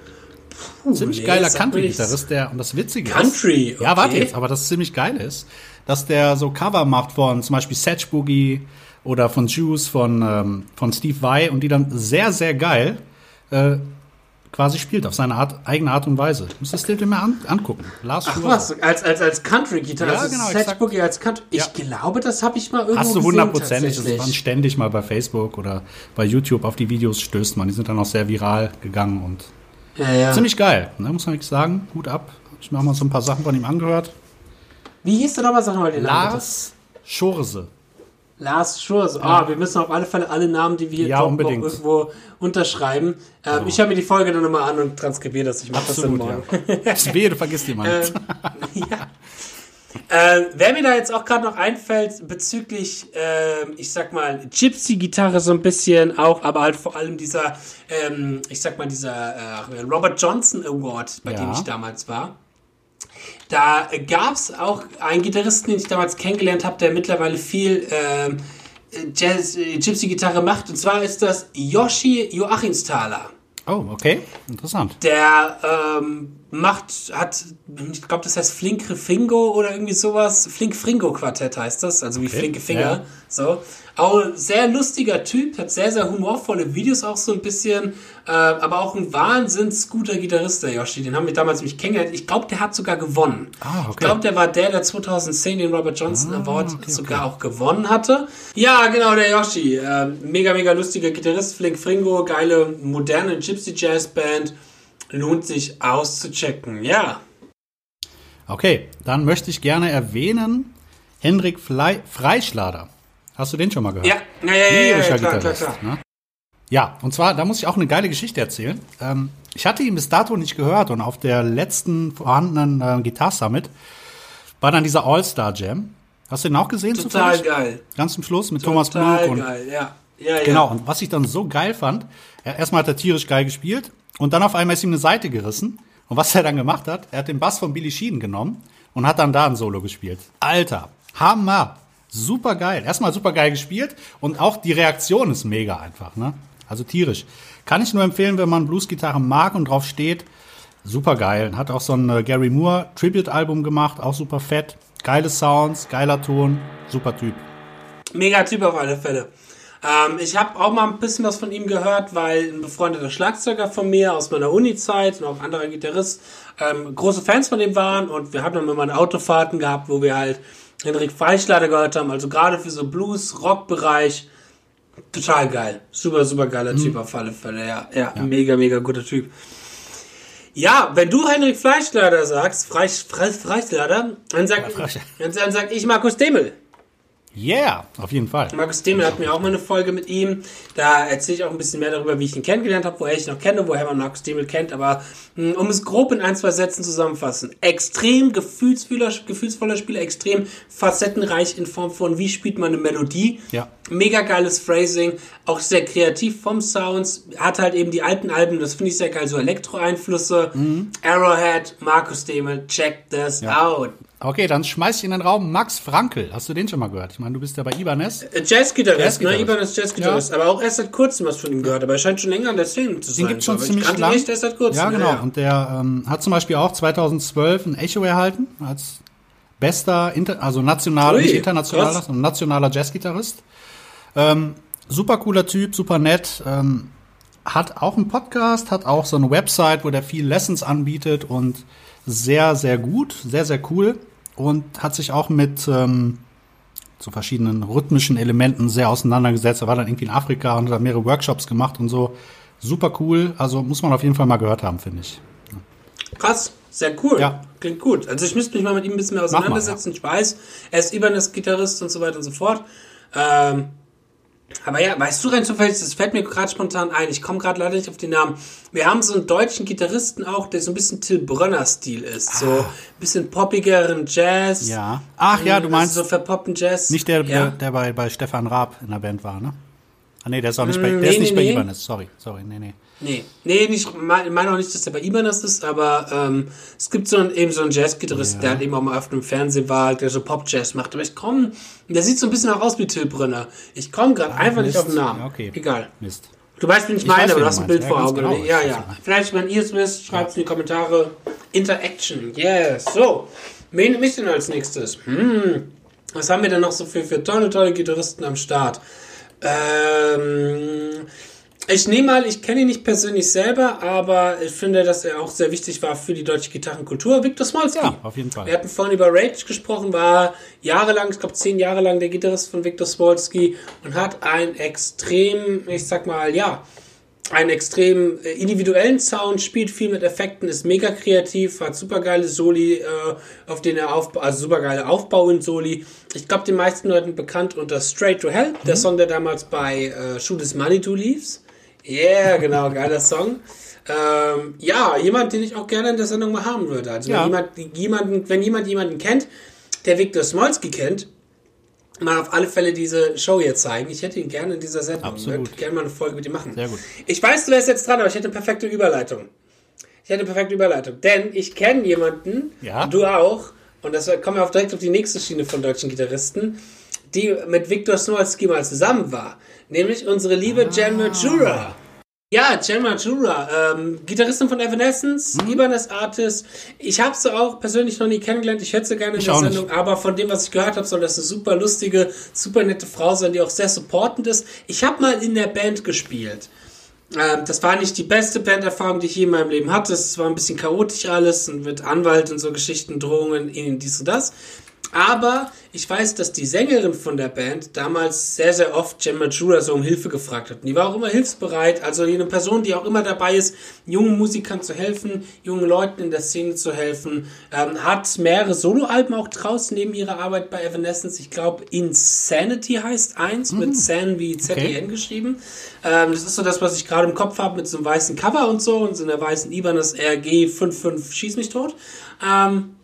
Ziemlich nee, geiler Country-Gitarrist, der, und das Witzige Country, ist. Ja, warte okay. jetzt, aber das ziemlich geil ist, dass der so Cover macht von zum Beispiel Satch Boogie oder von Juice, von, ähm, von Steve Vai und die dann sehr, sehr geil äh, quasi spielt, auf seine Art, eigene Art und Weise. Du musst das dir mal an, angucken. Lars Ach was, als, als, als Country-Gitarre, Ja, also genau, Satch. Boogie als Country. Ich Ja. glaube, das habe ich mal irgendwo Hast du gesehen, hundertprozentig, das waren ständig mal bei Facebook oder bei YouTube auf die Videos stößt man. Die sind dann auch sehr viral gegangen und Ja, ja. ziemlich geil, ne, muss man wirklich sagen. Hut ab. Ich auch mal so ein paar Sachen von ihm angehört. Wie hieß der nochmal? Sag mal den Namen. Lars Schurse. Lars Schurz. Ah, wir müssen auf alle Fälle alle Namen, die wir hier Ja, irgendwo unterschreiben. Ähm, Ich höre mir die Folge dann nochmal an und transkribiere das. Ich mache das dann morgen. ja. Wehe, du vergisst jemanden. ja. Äh, wer mir da jetzt auch gerade noch einfällt bezüglich, ähm, ich sag mal, Gypsy-Gitarre so ein bisschen auch, aber halt vor allem dieser, ähm, ich sag mal, dieser äh, Robert Johnson Award, bei Ja. dem ich damals war. Da gab es auch einen Gitarristen, den ich damals kennengelernt habe, der mittlerweile viel ähm, Jazz, äh, Gypsy-Gitarre macht. Und zwar ist das Yoshi Joachimsthaler. Oh, okay. Interessant. Der ähm, macht, hat, ich glaube, das heißt Flinkre Fingo oder irgendwie sowas. Flink Fringo Quartett heißt das, also wie Okay, flinke Finger. ja. So. Auch sehr lustiger Typ, hat sehr, sehr humorvolle Videos auch so ein bisschen, äh, aber auch ein wahnsinns guter Gitarrist, der Yoshi. Den haben wir damals nämlich kennengelernt. Ich glaube, der hat sogar gewonnen. Ah, okay. Ich glaube, der war der, der 2010 den Robert Johnson Award okay, sogar auch gewonnen hatte. Ja, genau, der Yoshi. Äh, mega, mega lustiger Gitarrist, Flink Fringo, geile, moderne Gypsy Jazz Band. Lohnt sich auszuchecken, ja. Okay, dann möchte ich gerne erwähnen Hendrik Flei Freischlader. Hast du den schon mal gehört? Ja, ja, ja, ja, ja, klar, klar, klar. Ne? Ja, und zwar, da muss ich auch eine geile Geschichte erzählen. Ähm, ich hatte ihn bis dato nicht gehört und auf der letzten vorhandenen äh, Guitar Summit war dann dieser All-Star Jam. Hast du den auch gesehen Total zufällig? geil. Ganz zum Schluss mit Thomas Total Blug und geil, ja. Ja, ja. Genau, und was ich dann so geil fand, er, erstmal hat er tierisch geil gespielt und dann auf einmal ist ihm eine Seite gerissen. Und was er dann gemacht hat, er hat den Bass von Billy Sheehan genommen und hat dann da ein Solo gespielt. Alter, Hammer, super geil. Erstmal super geil gespielt und auch die Reaktion ist mega einfach, ne? Also tierisch. Kann ich nur empfehlen, wenn man Bluesgitarre mag und drauf steht. Super geil. Hat auch so ein äh, Gary Moore Tribute-Album gemacht, auch super fett. Geile Sounds, geiler Ton, super Typ. Mega Typ auf alle Fälle. Ähm, ich habe auch mal ein bisschen was von ihm gehört, weil ein befreundeter Schlagzeuger von mir aus meiner Uni-Zeit und auch ein anderer Gitarrist ähm, große Fans von ihm waren und wir haben dann immer Autofahrten gehabt, wo wir halt Henrik Freischlader gehört haben, also gerade für so Blues-Rock-Bereich total geil. Super, super geiler Typ auf alle Fälle, ja. ja. mega, mega guter Typ. Ja, wenn du Henrik Fleischlader sagst, Fleisch, Fleischlader, dann sag, dann sag ich Markus Demel. Yeah, auf jeden Fall. Markus Demel hat mir auch mal eine Folge mit ihm. Da erzähle ich auch ein bisschen mehr darüber, wie ich ihn kennengelernt habe, woher ich ihn noch kenne, woher man Markus Demel kennt. Aber mh, hm, um es grob in ein, zwei Sätzen zusammenfassen. Extrem gefühlsvoller, gefühlsvoller Spieler, extrem facettenreich in Form von, wie spielt man eine Melodie. Ja. Mega geiles Phrasing, auch sehr kreativ vom Sounds. Hat halt eben die alten Alben, das finde ich sehr geil, so Elektro-Einflüsse. Mhm. Arrowhead, Markus Demel, check this ja. out. Okay, dann schmeiß ich in den Raum Max Frankel. Hast du den schon mal gehört? Ich meine, du bist ja bei Ibanez. Äh, Jazzgitarrist, Jazz ne? Ibanez Jazzgitarrist. Ja. Aber auch erst seit kurzem was von ihm gehört. Aber er scheint schon länger an der Szene zu sein. Den gibt schon ziemlich ich lang. Nicht erst seit kurzem. Ja, genau. Ja, ja. Und der ähm, hat zum Beispiel auch 2012 ein Echo erhalten als bester, Inter also nationaler, nicht internationaler, sondern nationaler Jazzgitarrist. Ähm, super cooler Typ, super nett. Ähm, hat auch einen Podcast, hat auch so eine Website, wo der viel Lessons anbietet und sehr, sehr gut, sehr, sehr cool und hat sich auch mit ähm, so verschiedenen rhythmischen Elementen sehr auseinandergesetzt. Er war dann irgendwie in Afrika und hat mehrere Workshops gemacht und so. Super cool. Also muss man auf jeden Fall mal gehört haben, finde ich. Krass, sehr cool. Ja. Klingt gut. Also ich müsste mich mal mit ihm ein bisschen mehr auseinandersetzen. Mal, ja. Ich weiß, er ist Ibanez-Gitarrist und so weiter und so fort. Ähm, aber ja, weißt du rein zufällig, das fällt mir gerade spontan ein, ich komme gerade leider nicht auf den Namen. Wir haben so einen deutschen Gitarristen auch, der so ein bisschen Till Brönner-Stil ist. Ah. So ein bisschen poppigeren Jazz. Ja. Ach ja, du also meinst. so verpoppten Jazz. Nicht der, ja. der, der bei, bei Stefan Raab in der Band war, ne? Ah nee, der ist auch nicht bei, mm, der nee, ist nicht nee, bei Ibanez, sorry, sorry, nee, nee. Nee, nee, ich meine auch nicht, dass der bei Ibanez ist, aber ähm, es gibt so einen, eben so einen Jazz-Gitarrist, ja. der halt eben auch mal auf dem Fernsehen war, der so Pop-Jazz macht. Aber ich komme, der sieht so ein bisschen auch aus wie Till Brünner. Ich komme gerade ah, einfach Mist. nicht auf den Namen. Okay. Egal. Mist. Du weißt, wen ich, ich meine, weiß, aber du hast ein Bild ja, vor Augen. Genau. Ja, ja. Vielleicht, wenn ihr es wisst, schreibt es in die Kommentare. Interaction, yes. So, wen nehme ich denn als nächstes? Hm, was haben wir denn noch so für, für tolle, tolle Gitarristen am Start? Ähm, ich nehme mal, ich kenne ihn nicht persönlich selber, aber ich finde, dass er auch sehr wichtig war für die deutsche Gitarrenkultur. Viktor Smolski. Ja, auf jeden Fall. Wir hatten vorhin über Rage gesprochen, war jahrelang, ich glaube zehn Jahre lang der Gitarrist von Viktor Smolski und hat ein extrem, ich sag mal, ja, einen extrem äh, individuellen Sound, spielt viel mit Effekten, ist mega kreativ, hat super geile Soli, äh, auf denen er aufbaut, also super geile Aufbau in Soli. Ich glaube, den meisten Leuten bekannt unter Straight to Hell, mhm. der Song, der damals bei äh, Shoot is Money to Leaves. Yeah, genau, geiler Song. Ähm, ja, jemand, den ich auch gerne in der Sendung mal haben würde. Also ja. wenn jemand, jemanden, wenn jemand jemanden kennt, der Viktor Smolski kennt, mal auf alle Fälle diese Show hier zeigen. Ich hätte ihn gerne in dieser Sendung. Absolut. Ich würde gerne mal eine Folge mit ihm machen. Sehr gut. Ich weiß, du wärst jetzt dran, aber ich hätte eine perfekte Überleitung. Ich hätte eine perfekte Überleitung. Denn ich kenne jemanden, ja? du auch, und das kommen wir auch direkt auf die nächste Schiene von deutschen Gitarristen, die mit Viktor Smolski mal zusammen war. Nämlich unsere liebe ah. Jen Majura. Ja, Jen Majura, ähm, Gitarristin von Evanescence, mhm. Ibanez Artist. Ich habe sie auch persönlich noch nie kennengelernt. Ich hätte sie gerne in der Sendung, nicht. aber von dem, was ich gehört habe, soll das eine super lustige, super nette Frau sein, die auch sehr supportend ist. Ich habe mal in der Band gespielt. Ähm, das war nicht die beste Banderfahrung, die ich je in meinem Leben hatte. Es war ein bisschen chaotisch alles und mit Anwalt und so Geschichten, Drohungen, dies und das. Aber ich weiß, dass die Sängerin von der Band damals sehr, sehr oft Jen Majura so um Hilfe gefragt hat. Und die war auch immer hilfsbereit. Also eine Person, die auch immer dabei ist, jungen Musikern zu helfen, jungen Leuten in der Szene zu helfen. Ähm, hat mehrere Soloalben auch draußen neben ihrer Arbeit bei Evanescence. Ich glaube, Insanity heißt eins, mhm. mit San wie ZEN okay. geschrieben. Ähm, das ist so das, was ich gerade im Kopf habe, mit so einem weißen Cover und so und so einer weißen Ibanez RG 55 Schieß mich tot. Ähm,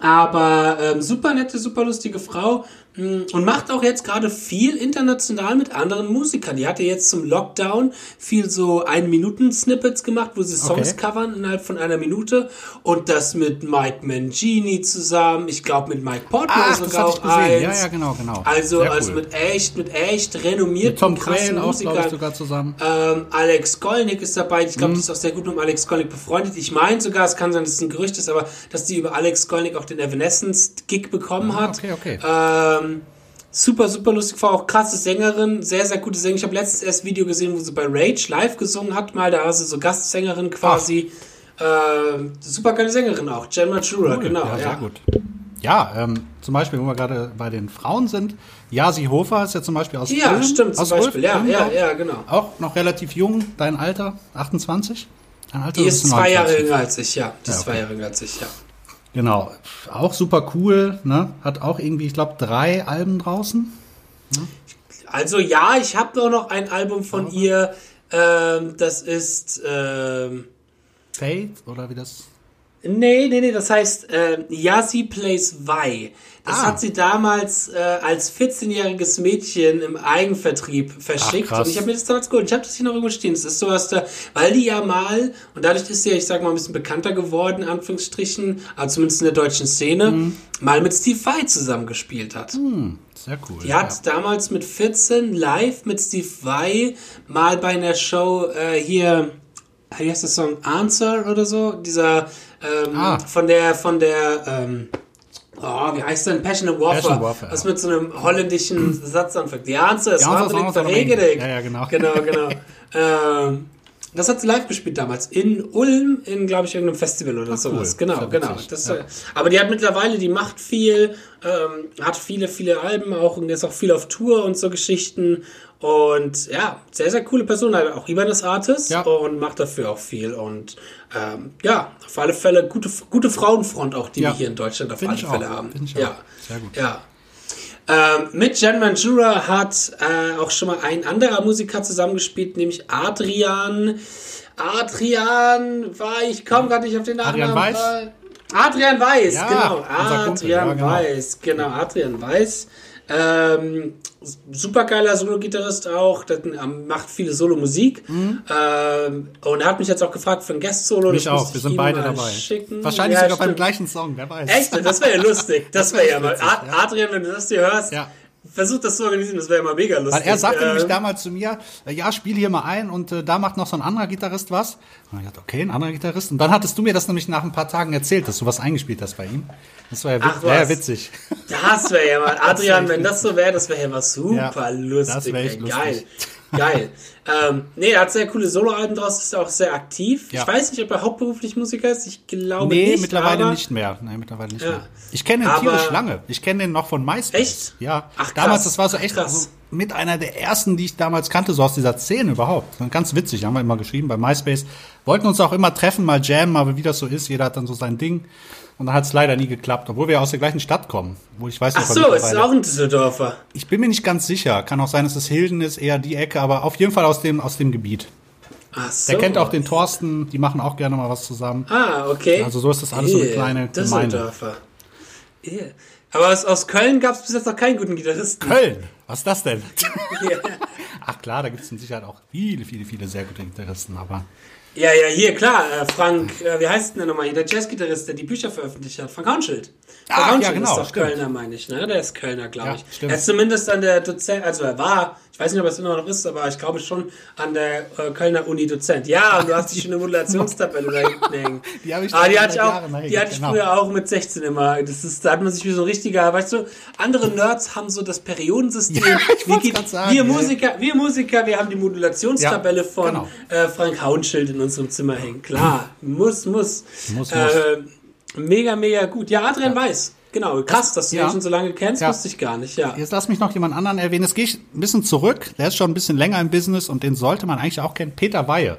aber ähm, super nette, super lustige Frau und macht auch jetzt gerade viel international mit anderen Musikern. Die hatte jetzt zum Lockdown viel so ein Minuten Snippets gemacht, wo sie Songs okay. covern innerhalb von einer Minute und das mit Mike Mangini zusammen. Ich glaube mit Mike Portman Ach, sogar auch eins. Ja, ja, genau, genau. Also, Sehr also cool. mit echt, mit echt renommierten mit Tom krassen auch, Musikern. Ich, sogar zusammen. Ähm, Alex Golnick ist dabei. Ich glaube, mhm. die ist auch sehr gut mit Alex Golnick befreundet. Ich meine sogar, es kann sein, dass es ein Gerücht ist, aber dass die über Alex Golnick auch den Evanescence-Gig bekommen ah, hat. Okay, okay. Ähm, super, super lustig, war auch krasse Sängerin, sehr, sehr gute Sängerin. Ich habe letztens erst Video gesehen, wo sie bei Rage live gesungen hat, mal, da war sie so Gastsängerin quasi. Äh, super geile Sängerin auch, Jen Majura, cool. genau. Ja, sehr ja. gut. Ja, ähm, zum Beispiel, wo wir gerade bei den Frauen sind, Jasi Hofer ist ja zum Beispiel aus Ja, Film, stimmt, zum Beispiel, Ulf, ja, ja, ja, genau. Auch noch relativ jung, dein Alter, 28? Dein Alter Die ist zwei Jahre 29. jünger als ich, ja. Die ist Ja, zwei okay. Jahre jünger als ich, ja. Genau. Auch super cool, ne? Hat auch irgendwie, ich glaube, drei Alben draußen. Also ja, ich habe auch noch ein Album von ihr. Ähm, das ist ähm, Fate oder wie das? Nee, nee, nee. Das heißt ähm, Yasi Plays Vi. Das Ah. hat sie damals äh, als 14-jähriges Mädchen im Eigenvertrieb verschickt. Ach, und ich habe mir das damals geholt. Ich habe das hier noch irgendwo stehen. Das ist sowas da, weil die ja mal und dadurch ist sie ja, ich sag mal, ein bisschen bekannter geworden, in Anführungsstrichen, aber zumindest in der deutschen Szene, Mhm. mal mit Steve Vai zusammengespielt hat. Sehr cool. Die hat damals mit 14 live mit Steve Vai mal bei einer Show äh, hier, wie heißt der Song? Answer oder so? Dieser ähm, Ah. von der, von der, ähm, oh, wie heißt denn? Passionate Warfare. Passionate Warfare, was ja. mit so einem holländischen Satz anfängt. Die Answer ist wahnsinnig verregelig. Ja, ja, genau. Genau, genau. ähm, das hat sie live gespielt damals. In Ulm, in, glaube ich, irgendeinem Festival oder sowas. cool. Genau, genau. Das, ja. Aber die hat mittlerweile, die macht viel, ähm, hat viele, viele Alben auch und ist auch viel auf Tour und so Geschichten. Und ja, sehr, sehr coole Person, auch Ibanez Artist Ja. und macht dafür auch viel. Und ähm, ja, auf alle Fälle gute, gute Frauenfront auch, die Ja. wir hier in Deutschland auf Find alle Fälle auch. haben. Find ich auch. Ja, Sehr gut. ja. Ähm, mit Jan Manjura hat äh, auch schon mal ein anderer Musiker zusammengespielt, nämlich Adrian. Adrian war, ich komme gerade nicht auf den Namen. Adrian Weiß? Adrian Weiß, Ja, genau. unser Kumpel, Adrian ja, genau. Weiß, genau, Adrian Weiß. Ähm, supergeiler Solo-Gitarrist auch, der macht viele Solo-Musik. Ähm, und er hat mich jetzt auch gefragt für ein Guest-Solo. Mhm. Mich das muss auch. ich Wir sind beide dabei. Schicken. Wahrscheinlich Ja, sogar beim stimmt. gleichen Song, wer weiß. Echt? Das wäre ja lustig. Das wäre ja mal. witzig. Adrian, wenn du das hier hörst, Ja. Versuch das zu organisieren, das wäre ja mal mega lustig. Weil er sagte nämlich Ähm, damals zu mir, äh, ja, spiel hier mal ein und äh, da macht noch so ein anderer Gitarrist was. Und ich dachte, okay, ein anderer Gitarrist. Und dann hattest du mir das nämlich nach ein paar Tagen erzählt, dass du was eingespielt hast bei ihm. Das war ja, Ach, wit wär ja witzig. Das wäre ja mal. Adrian, echt wenn das so wäre, das wäre ja mal super Ja, lustig. das wär echt lustig. Geil. Geil. Ähm, nee, er hat sehr coole Soloalben draus, ist auch sehr aktiv. Ja. Ich weiß nicht, ob er hauptberuflich Musiker ist. Ich glaube Nee, nicht. mittlerweile aber nicht mehr. Nee, mittlerweile nicht Ja. mehr. Ich kenne den Aber- tierisch lange. Ich kenne den noch von MySpace. Echt? Ja. Ach, damals, krass. das war so echt krass. so mit einer der ersten, die ich damals kannte, so aus dieser Szene überhaupt. Ganz witzig, haben wir immer geschrieben bei MySpace. Wollten uns auch immer treffen, mal jammen, aber wie das so ist, jeder hat dann so sein Ding. Und dann hat es leider nie geklappt, obwohl wir aus der gleichen Stadt kommen. Wo ich weiß Ach so, ist auch ein Düsseldorfer. Ich bin mir nicht ganz sicher. Kann auch sein, dass es Hilden ist, eher die Ecke, aber auf jeden Fall aus dem, aus dem Gebiet. Ach so. Der kennt auch den Thorsten, die machen auch gerne mal was zusammen. Ah, okay. Also so ist das alles so eine Ehe, kleine Gemeinde. Ehe. Aber aus, aus Köln gab es bis jetzt noch keinen guten Gitarristen. Köln, was ist das denn? Ja. Ach klar, da gibt es in Sicherheit auch viele, viele, viele sehr gute Gitarristen, aber Ja, ja, hier, klar, äh, Frank, äh, wie heißt denn der nochmal hier, der Jazzgitarrist, der die Bücher veröffentlicht hat, Frank Haunschild. Frank Ach, ja, Haunschild genau, ist doch stimmt. Kölner, meine ich, ne? Der ist Kölner, glaube Ja, ich. stimmt. Er ist zumindest an der Dozent, also er war, ich weiß nicht, ob es immer noch ist, aber ich glaube schon an der äh, Kölner Uni Dozent. Ja, und du hast die schöne Modulationstabelle da hinten hängen. Die habe ich ah, die schon hatte ich auch, hängen, die hatte ich genau. früher auch mit 16 immer. Das ist, da hat man sich wie so ein richtiger, weißt du, andere Nerds haben so das Periodensystem. Ja, ich wir, geht- sagen, wir ja. Musiker, wir Musiker, wir haben die Modulationstabelle Ja, von genau. äh, Frank Haunschild in unserem Zimmer hängen. Klar, muss, muss. Muss, muss. Äh, mega, mega gut. Ja, Adrian Weiß. Genau, krass, dass du Ja. den schon so lange kennst, Ja. wusste ich gar nicht, ja. jetzt lass mich noch jemand anderen erwähnen. Jetzt gehe ich ein bisschen zurück. Der ist schon ein bisschen länger im Business und den sollte man eigentlich auch kennen. Peter Weihe.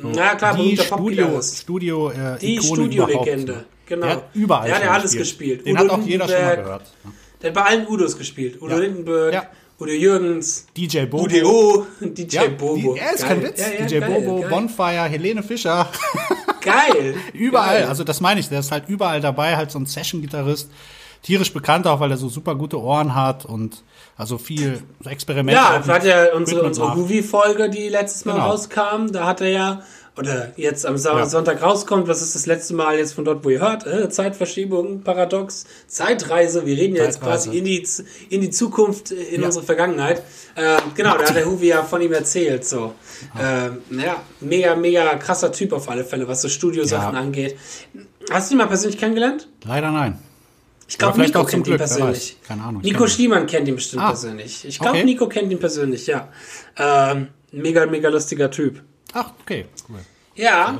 Na klar, Die Studio. Studio äh, Die Studiolegende. Genau. Der hat überall Der hat ja alles gespielt. Den Udo hat auch jeder schon mal gehört. Der hat bei allen Udos gespielt. Udo Ja. Lindenberg, Ja. Udo Jürgens, DJ Bobo. UDO, DJ Ja, Bobo. Die, ja, ist Geil. kein Witz. Ja, ja, DJ geil, Bobo, geil. Bonfire, Helene Fischer. Geil. Überall, Geil. also das meine ich, der ist halt überall dabei, halt so ein Session-Gitarrist. Tierisch bekannt auch, weil er so super gute Ohren hat und also viel Experimente. Ja, auch hat ja unsere, unsere. Movie-Folge, die letztes Mal Genau. rauskam, da hat er ja, oder jetzt am Sa Ja. Sonntag rauskommt, was ist das letzte Mal jetzt von dort, wo ihr hört? Äh, Zeitverschiebung, Paradox, Zeitreise, wir reden ja jetzt quasi in die, in die Zukunft, äh, in Ja. unsere Vergangenheit. Ähm, genau, da hat der Huvi ja von ihm erzählt, so. Ähm, ja, mega, mega krasser Typ auf alle Fälle, was so Studiosachen Ja. angeht. Hast du ihn mal persönlich kennengelernt? Leider nein. Ich glaube, Nico kennt ihn Glück, wer persönlich. Keine Ahnung, Nico ihn. Schliemann kennt ihn bestimmt Ah. persönlich. Ich glaube, Okay. Nico kennt ihn persönlich, ja. Ähm, mega, mega lustiger Typ. Ach, okay, cool. Ja,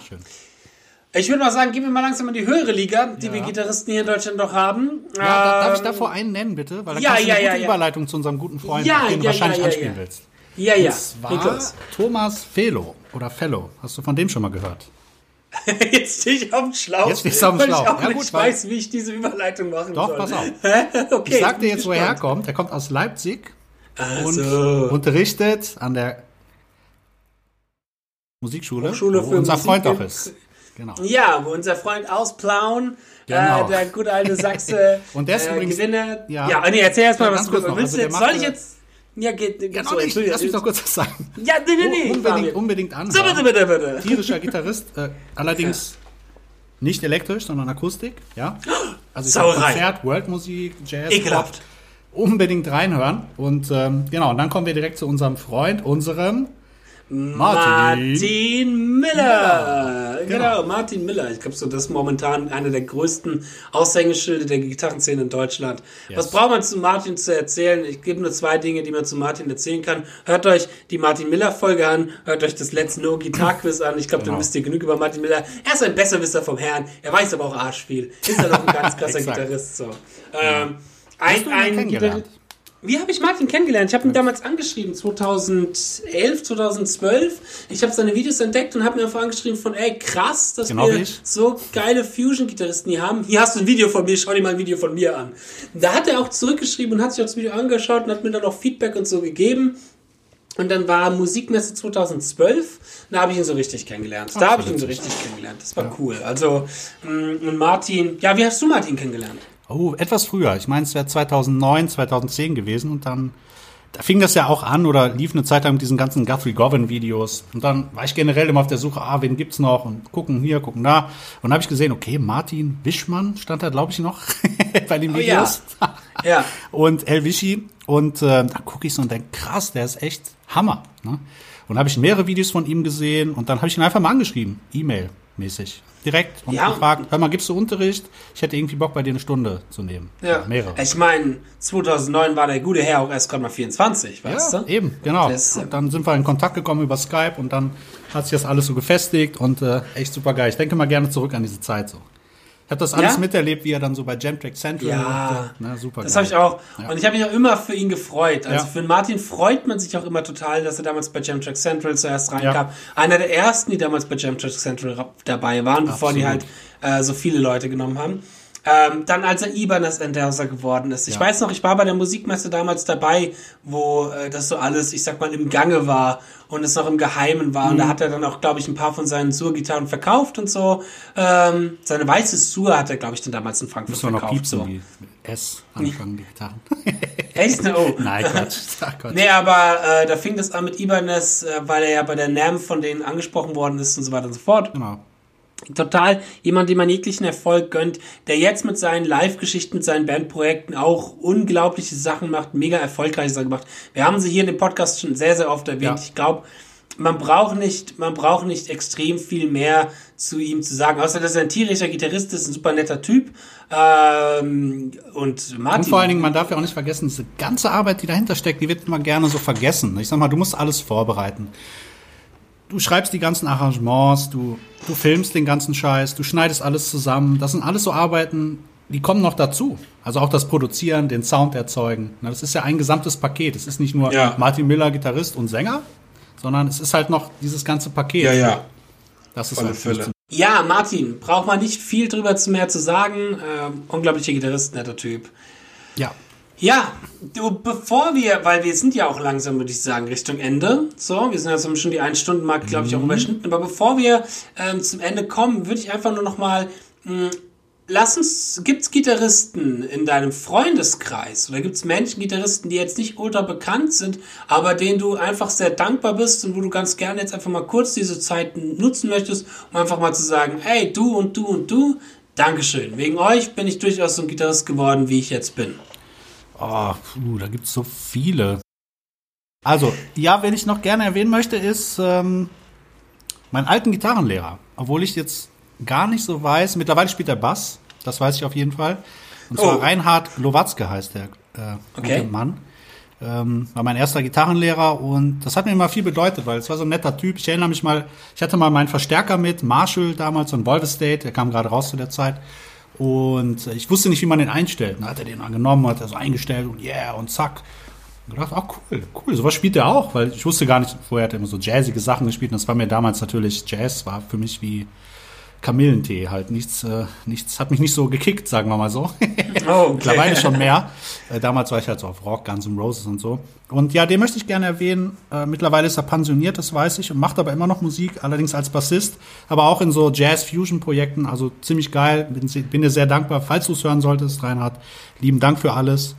ich würde mal sagen, gehen wir mal langsam in die höhere Liga, die Ja. wir Gitarristen hier in Deutschland noch haben. Ja, da, darf ich Ähm, davor einen nennen, bitte? Weil da ja, kannst du ja, eine ja, gute. Überleitung zu unserem guten Freund, den du wahrscheinlich anspielen willst. Ja, ja. Und zwar Thomas Felo oder Fellow. Hast du von dem schon mal gehört? Jetzt stehe ich auf dem Schlauch. Jetzt stehst du auf dem Schlauch. Ich auch Ja, nicht gut, weil- weiß, wie ich diese Überleitung machen Doch, soll. pass auf. okay. Ich sag dir jetzt, wo er herkommt. Er kommt aus Leipzig und so. unterrichtet an der Musikschule, Hochschule wo unser Musik Freund auch ist. Genau. Ja, wo unser Freund ausplauen, Genau. äh, der gute alte Sachse, Und der ist äh, übrigens- Gewinner. ja. Ja, nee, erzähl erst mal, Ja, was ganz du kurz noch. willst. Also jetzt, soll ich äh, jetzt? Ja, geht. Ja, so, noch nicht. Lass mich doch kurz was sagen. Ja, nee, nee, nee. unbedingt, unbedingt anhören. So, bitte, bitte, bitte. Tierischer Gitarrist, äh, allerdings nicht elektrisch, sondern Akustik. Ja. Also. Konzert, Worldmusik, Jazz, Ekelhaft. Pop. Unbedingt reinhören. Und ähm, genau, und dann kommen wir direkt zu unserem Freund, unserem Martin. Martin Miller. Genau. Genau. Martin Miller. Ich glaube, so das ist momentan einer der größten Aushängeschilde der Gitarrenszene in Deutschland. Yes. Was braucht man zu Martin zu erzählen? Ich gebe nur zwei Dinge, die man zu Martin erzählen kann. Hört euch die Martin Miller Folge an, hört euch das letzte No Guitar Quiz an. Ich glaube, dann Genau. wisst ihr genug über Martin Miller. Er ist ein Besserwisser vom Herrn. Er weiß aber auch arschviel. Ist er noch ein ganz krasser. Gitarrist. So. Ähm, Hast ein, du ihn ein kennengelernt? Gitarrist. Wie habe ich Martin kennengelernt? Ich habe ihn damals angeschrieben, 2011, 2012. Ich habe seine Videos entdeckt und habe mir einfach angeschrieben von, ey, krass, dass Genau wir so geile Fusion-Gitarristen hier haben. Hier hast du ein Video von mir, schau dir mal ein Video von mir an. Da hat er auch zurückgeschrieben und hat sich auch das Video angeschaut und hat mir dann auch Feedback und so gegeben. Und dann war Musikmesse 2012, da habe ich ihn so richtig kennengelernt. Da habe ich ihn so richtig kennengelernt. Das war cool. Also, mh, und Martin, ja, wie hast du Martin kennengelernt? Oh, etwas früher. Ich meine, es wäre 2009, 2010 gewesen und dann da fing das ja auch an oder lief eine Zeit lang mit diesen ganzen Guthrie Govan Videos und dann war ich generell immer auf der Suche, ah, wen gibt's noch und gucken hier, gucken da und habe ich gesehen, okay, Martin Wischmann stand da glaube ich noch bei den Oh ja. Videos. Ja. und El Wischi und äh, da gucke ich so und denke, krass, der ist echt Hammer. Ne? Und habe ich mehrere Videos von ihm gesehen und dann habe ich ihn einfach mal angeschrieben, E-Mail mäßig, direkt und Ja. gefragt, hör mal, gibst du Unterricht? Ich hätte irgendwie Bock bei dir eine Stunde zu nehmen. Ja. mehrere. Ich meine, 2009 war der gute Herr auch erst gerade mal 24, weißt Ja, du? eben, genau. Das, und dann sind wir in Kontakt gekommen über Skype und dann hat sich das alles so gefestigt und äh, echt super geil. Ich denke mal gerne zurück an diese Zeit so. Ich habe das alles Ja? miterlebt, wie er dann so bei Jamtrack Central. Ja, äh, ne, super das habe ich auch. Ja. Und ich habe mich auch immer für ihn gefreut. Also Ja. für Martin freut man sich auch immer total, dass er damals bei Jam Track Central zuerst reinkam. Einer der ersten, die damals bei Jam Track Central ra- dabei waren, bevor die halt Absolut. äh, so viele Leute genommen haben. Ähm, dann als er Ibanez Endhauser geworden ist. Ich Ja. weiß noch, ich war bei der Musikmesse damals dabei, wo äh, das so alles, ich sag mal, im Gange war und es noch im Geheimen war. Und Mhm. da hat er dann auch, glaube ich, ein paar von seinen Sur-Gitarren verkauft und so. Ähm, seine weiße Sur hat er, glaube ich, dann damals in Frankfurt Müssen noch verkauft. piepsen, so. die S anfangen, die Gitarren. Echt? Oh. Nein, Quatsch. Ach Gott. Nee, aber äh, da fing das an mit Ibanez, äh, weil er ja bei der NAM von denen angesprochen worden ist und so weiter und so fort. Genau. Total jemand, dem man jeglichen Erfolg gönnt, der jetzt mit seinen Live-Geschichten, mit seinen Bandprojekten auch unglaubliche Sachen macht, mega erfolgreiche Sachen gemacht. Wir haben sie hier in dem Podcast schon sehr, sehr oft erwähnt. Ja. Ich glaube, man braucht nicht, man braucht nicht extrem viel mehr zu ihm zu sagen, außer dass er ein tierischer Gitarrist ist, ein super netter Typ. Ähm, und Martin. Und vor allen Dingen, man darf ja auch nicht vergessen, diese ganze Arbeit, die dahinter steckt, die wird immer gerne so vergessen. Ich sag mal, du musst alles vorbereiten. Du schreibst die ganzen Arrangements, du, du filmst den ganzen Scheiß, du schneidest alles zusammen. Das sind alles so Arbeiten, die kommen noch dazu. Also auch das Produzieren, den Sound erzeugen. Na, Das ist ja ein gesamtes Paket. Es ist nicht nur Ja. Martin Miller, Gitarrist und Sänger, sondern es ist halt noch dieses ganze Paket. ja, ja. Das ist Volle halt Fülle. Ja, Martin, braucht man nicht viel drüber zu mehr zu sagen. Ähm, unglaublicher Gitarrist, netter Typ. Ja. Ja, du, bevor wir, weil wir sind ja auch langsam, würde ich sagen, Richtung Ende. So, wir sind jetzt schon die Ein-Stunden-Marke, glaube ich, auch überschnitten. Aber bevor wir ähm, zum Ende kommen, würde ich einfach nur noch mal mh, lass uns, gibt's Gitarristen in deinem Freundeskreis oder gibt's Menschen, Gitarristen, die jetzt nicht ultra bekannt sind, aber denen du einfach sehr dankbar bist und wo du ganz gerne jetzt einfach mal kurz diese Zeit nutzen möchtest, um einfach mal zu sagen, hey, du und du und du, Dankeschön. Wegen euch bin ich durchaus so ein Gitarrist geworden, wie ich jetzt bin. Oh, puh, da gibt's so viele. Also, ja, wen ich noch gerne erwähnen möchte, ist ähm, meinen alten Gitarrenlehrer. Obwohl ich jetzt gar nicht so weiß, mittlerweile spielt er Bass, das weiß ich auf jeden Fall. Und zwar Oh. Reinhard Glowatzke heißt der äh, Okay. gute Mann. Ähm, war mein erster Gitarrenlehrer und das hat mir immer viel bedeutet, weil es war so ein netter Typ. Ich erinnere mich mal, ich hatte mal meinen Verstärker mit, Marshall damals, so ein Volvo State, der kam gerade raus zu der Zeit. Und ich wusste nicht, wie man den einstellt. Dann hat er den angenommen, hat er so eingestellt und yeah und zack. Und gedacht, oh cool, cool, sowas spielt er auch, weil ich wusste gar nicht, vorher hat er immer so jazzige Sachen gespielt und das war mir damals natürlich, Jazz war für mich wie Kamillentee halt. Nichts, äh, nichts hat mich nicht so gekickt, sagen wir mal so. Oh, okay. Mittlerweile schon mehr. Äh, damals war ich halt so auf Rock, Guns N' Roses und so. Und ja, den möchte ich gerne erwähnen. Äh, mittlerweile ist er pensioniert, das weiß ich, und macht aber immer noch Musik, allerdings als Bassist, aber auch in so Jazz-Fusion-Projekten. Also ziemlich geil. Bin, bin dir sehr dankbar, falls du es hören solltest, Reinhard. Lieben Dank für alles.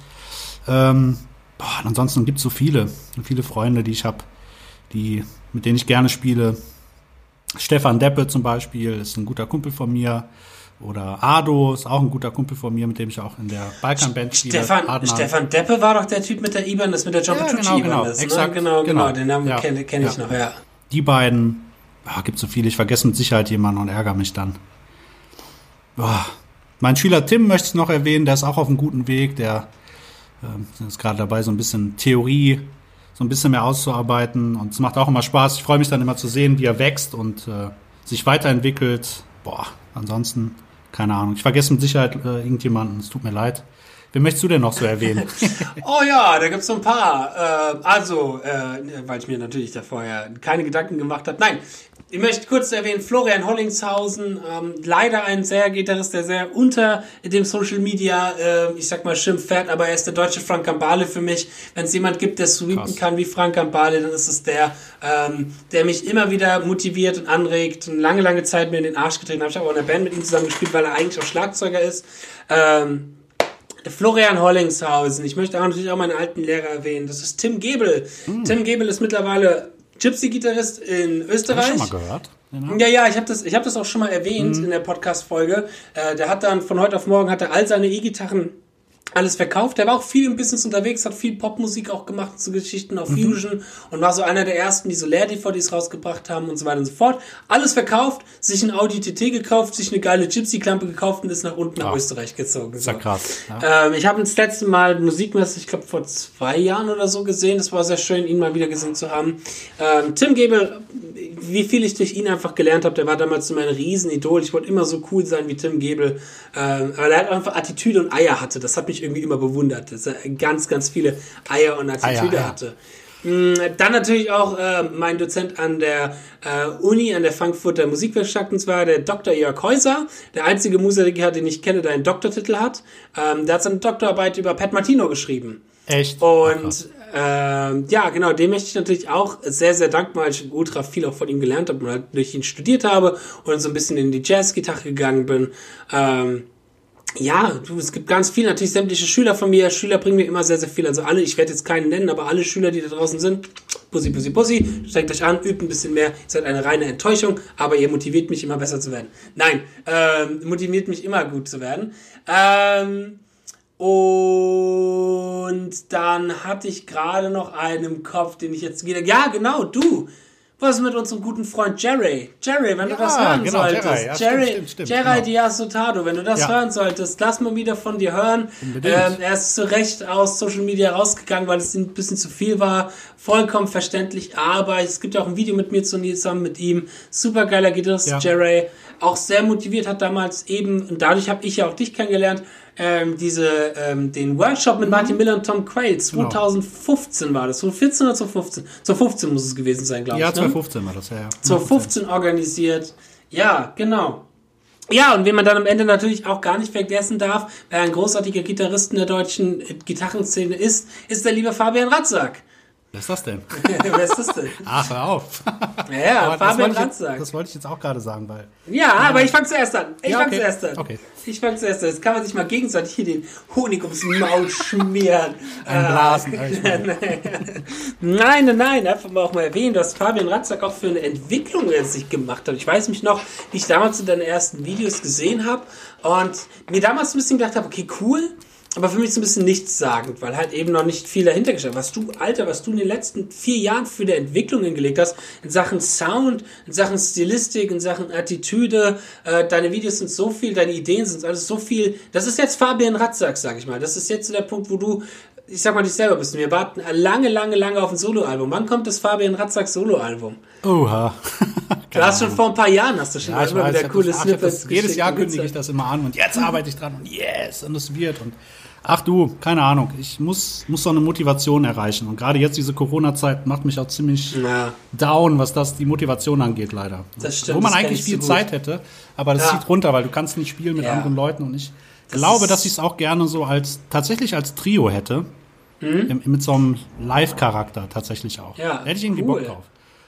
Ähm, boah, ansonsten gibt es so viele, viele Freunde, die ich habe, die, mit denen ich gerne spiele. Stefan Deppe zum Beispiel ist ein guter Kumpel von mir. Oder Ado ist auch ein guter Kumpel von mir, mit dem ich auch in der Balkanband spiele. Stefan, Stefan Deppe war doch der Typ mit der IBAN, das mit der John ja, Petrucci genau, genau. Ne? Exakt, ne? Genau, genau, genau, den Namen ja, kenne kenn ich ja. noch, ja. Die beiden, oh, gibt so viele, ich vergesse mit Sicherheit jemanden und ärgere mich dann. Boah. Mein Schüler Tim möchte ich noch erwähnen, der ist auch auf einem guten Weg, der äh, ist gerade dabei, so ein bisschen Theorie so ein bisschen mehr auszuarbeiten. Und es macht auch immer Spaß. Ich freue mich dann immer zu sehen, wie er wächst und äh, sich weiterentwickelt. Boah, ansonsten, keine Ahnung. Ich vergesse mit Sicherheit äh, irgendjemanden. Es tut mir leid. Wen möchtest du denn noch so erwähnen? oh ja, da gibt's so ein paar. Äh, also, äh, weil ich mir natürlich da vorher keine Gedanken gemacht habe. Nein, ich möchte kurz erwähnen, Florian Hollingshausen, ähm, leider ein sehr Gitarrist, der sehr unter dem Social Media, äh, ich sag mal, Schimpf fährt, aber er ist der deutsche Frank Gambale für mich. Wenn es jemand gibt, der sweepen kann wie Frank Gambale, dann ist es der, ähm, der mich immer wieder motiviert und anregt und lange, lange Zeit mir in den Arsch getreten hat. Ich habe auch in der Band mit ihm zusammen gespielt, weil er eigentlich auch Schlagzeuger ist. Ähm, Florian Hollingshausen. Ich möchte auch natürlich auch meinen alten Lehrer erwähnen. Das ist Tim Gebel. Hm. Tim Gebel ist mittlerweile Gypsy-Gitarrist in Österreich. Hab ich schon mal gehört. Genau. Ja, ja, ich habe das, ich hab das auch schon mal erwähnt mhm. in der Podcast-Folge. Äh, der hat dann von heute auf morgen hat er all seine E-Gitarren alles verkauft. Der war auch viel im Business unterwegs, hat viel Popmusik auch gemacht zu Geschichten auf mhm. Fusion und war so einer der ersten, die so Leer-DVDs rausgebracht haben und so weiter und so fort. Alles verkauft, sich ein Audi TT gekauft, sich eine geile Gypsy-Klampe gekauft und ist nach unten nach Österreich gezogen. So. Ist krass. Ja. Ähm, ich habe das letzte Mal Musikmesse, ich glaube vor zwei Jahren oder so gesehen. Es war sehr schön, ihn mal wieder gesehen zu haben. Ähm, Tim Gebel, wie viel ich durch ihn einfach gelernt habe, der war damals mein Riesenidol. Ich wollte immer so cool sein wie Tim Gebel. Ähm, aber er hat einfach Attitüde und Eier hatte. Das hat mich irgendwie immer bewundert, dass er ganz, ganz viele Eier und Attitüde Eier, hatte. Mm, dann natürlich auch äh, mein Dozent an der äh, Uni, an der Frankfurter Musikwerkstatt, und zwar der Dr. Jörg Häuser, der einzige Musiker, den ich kenne, der einen Doktortitel hat. Ähm, der hat seine Doktorarbeit über Pat Martino geschrieben. Echt? Und äh, ja, genau, dem möchte ich natürlich auch sehr, sehr dankbar, weil ich ultra viel auch von ihm gelernt habe und halt durch ihn studiert habe und so ein bisschen in die Jazzgitarre gegangen bin. Ähm, ja, du, es gibt ganz viel, natürlich sämtliche Schüler von mir. Schüler bringen mir immer sehr, sehr viel. Also alle, ich werde jetzt keinen nennen, aber alle Schüler, die da draußen sind, Pussy, Pussy, Pussy, strengt euch an, übt ein bisschen mehr. Ihr seid eine reine Enttäuschung, aber ihr motiviert mich immer besser zu werden. Nein, ähm, motiviert mich immer gut zu werden. Ähm, und dann hatte ich gerade noch einen im Kopf, den ich jetzt wieder. Ja, genau, du. Was ist mit unserem guten Freund Jerry? Jerry, wenn ja, du das hören genau, solltest. Jerry, ja, Jerry, stimmt, stimmt, Jerry genau. Diasotado, wenn du das ja. hören solltest, lass mal wieder von dir hören. Ähm, er ist zu Recht aus Social Media rausgegangen, weil es ein bisschen zu viel war. Vollkommen verständlich, aber es gibt ja auch ein Video mit mir zusammen mit ihm. Supergeiler Gitarrist. Jerry. Auch sehr motiviert, hat damals eben, und dadurch habe ich ja auch dich kennengelernt, ähm, diese, ähm, den Workshop mit Martin Miller und Tom Quayle. 2015 genau. war das. 2014 oder 2015? 2015 muss es gewesen sein, glaube ja, ich. Ja, 2015 ne? war das, ja. ja. 2015 organisiert. Ja, genau. Ja, und wen man dann am Ende natürlich auch gar nicht vergessen darf, wer ein großartiger Gitarrist in der deutschen Gitarrenszene ist, ist der liebe Fabian Ratzak. Wer ist das denn? Wer ist das denn? Ach, hör auf. Ja, Fabian Ranzak. Das wollte ich jetzt auch gerade sagen, weil. Ja, aber ich fange zuerst an. Ich ja, fange okay. zuerst an. Okay. Ich fange zuerst an. Jetzt kann man sich mal gegenseitig hier den Honig ums Maul schmieren. Ein Blasen. nein, nein, nein. Einfach mal auch mal erwähnen, dass Fabian Ranzak auch für eine Entwicklung er sich gemacht hat. Ich weiß mich noch, wie ich damals in deinen ersten Videos gesehen habe und mir damals ein bisschen gedacht habe, okay, cool aber für mich ist ein bisschen nichtssagend, weil halt eben noch nicht viel dahinter gesteckt Was du, Alter, was du in den letzten vier Jahren für die Entwicklung hingelegt hast, in Sachen Sound, in Sachen Stilistik, in Sachen Attitüde, äh, deine Videos sind so viel, deine Ideen sind alles so viel. Das ist jetzt Fabian Ratzak, sag ich mal. Das ist jetzt so der Punkt, wo du, ich sag mal, dich selber bist. Wir warten lange, lange, lange auf ein Soloalbum. Wann kommt das Fabian Ratzak Soloalbum? Oha. du hast schon vor ein paar Jahren, hast du schon ja, immer wieder coole Snippets. Jedes Jahr kündige ich das immer an und jetzt arbeite ich dran und yes, und es wird und Ach du, keine Ahnung. Ich muss, muss so eine Motivation erreichen. Und gerade jetzt diese Corona-Zeit macht mich auch ziemlich Ja. down, was das die Motivation angeht, leider. Das stimmt, Wo man das eigentlich ich viel so. Zeit hätte, aber das Ja. zieht runter, weil du kannst nicht spielen mit Ja. anderen Leuten. Und ich glaube, ist- dass ich es auch gerne so als tatsächlich als Trio hätte. Im, mit so einem Live-Charakter tatsächlich auch. Mhm. Ja, Da hätte ich irgendwie cool. Bock drauf.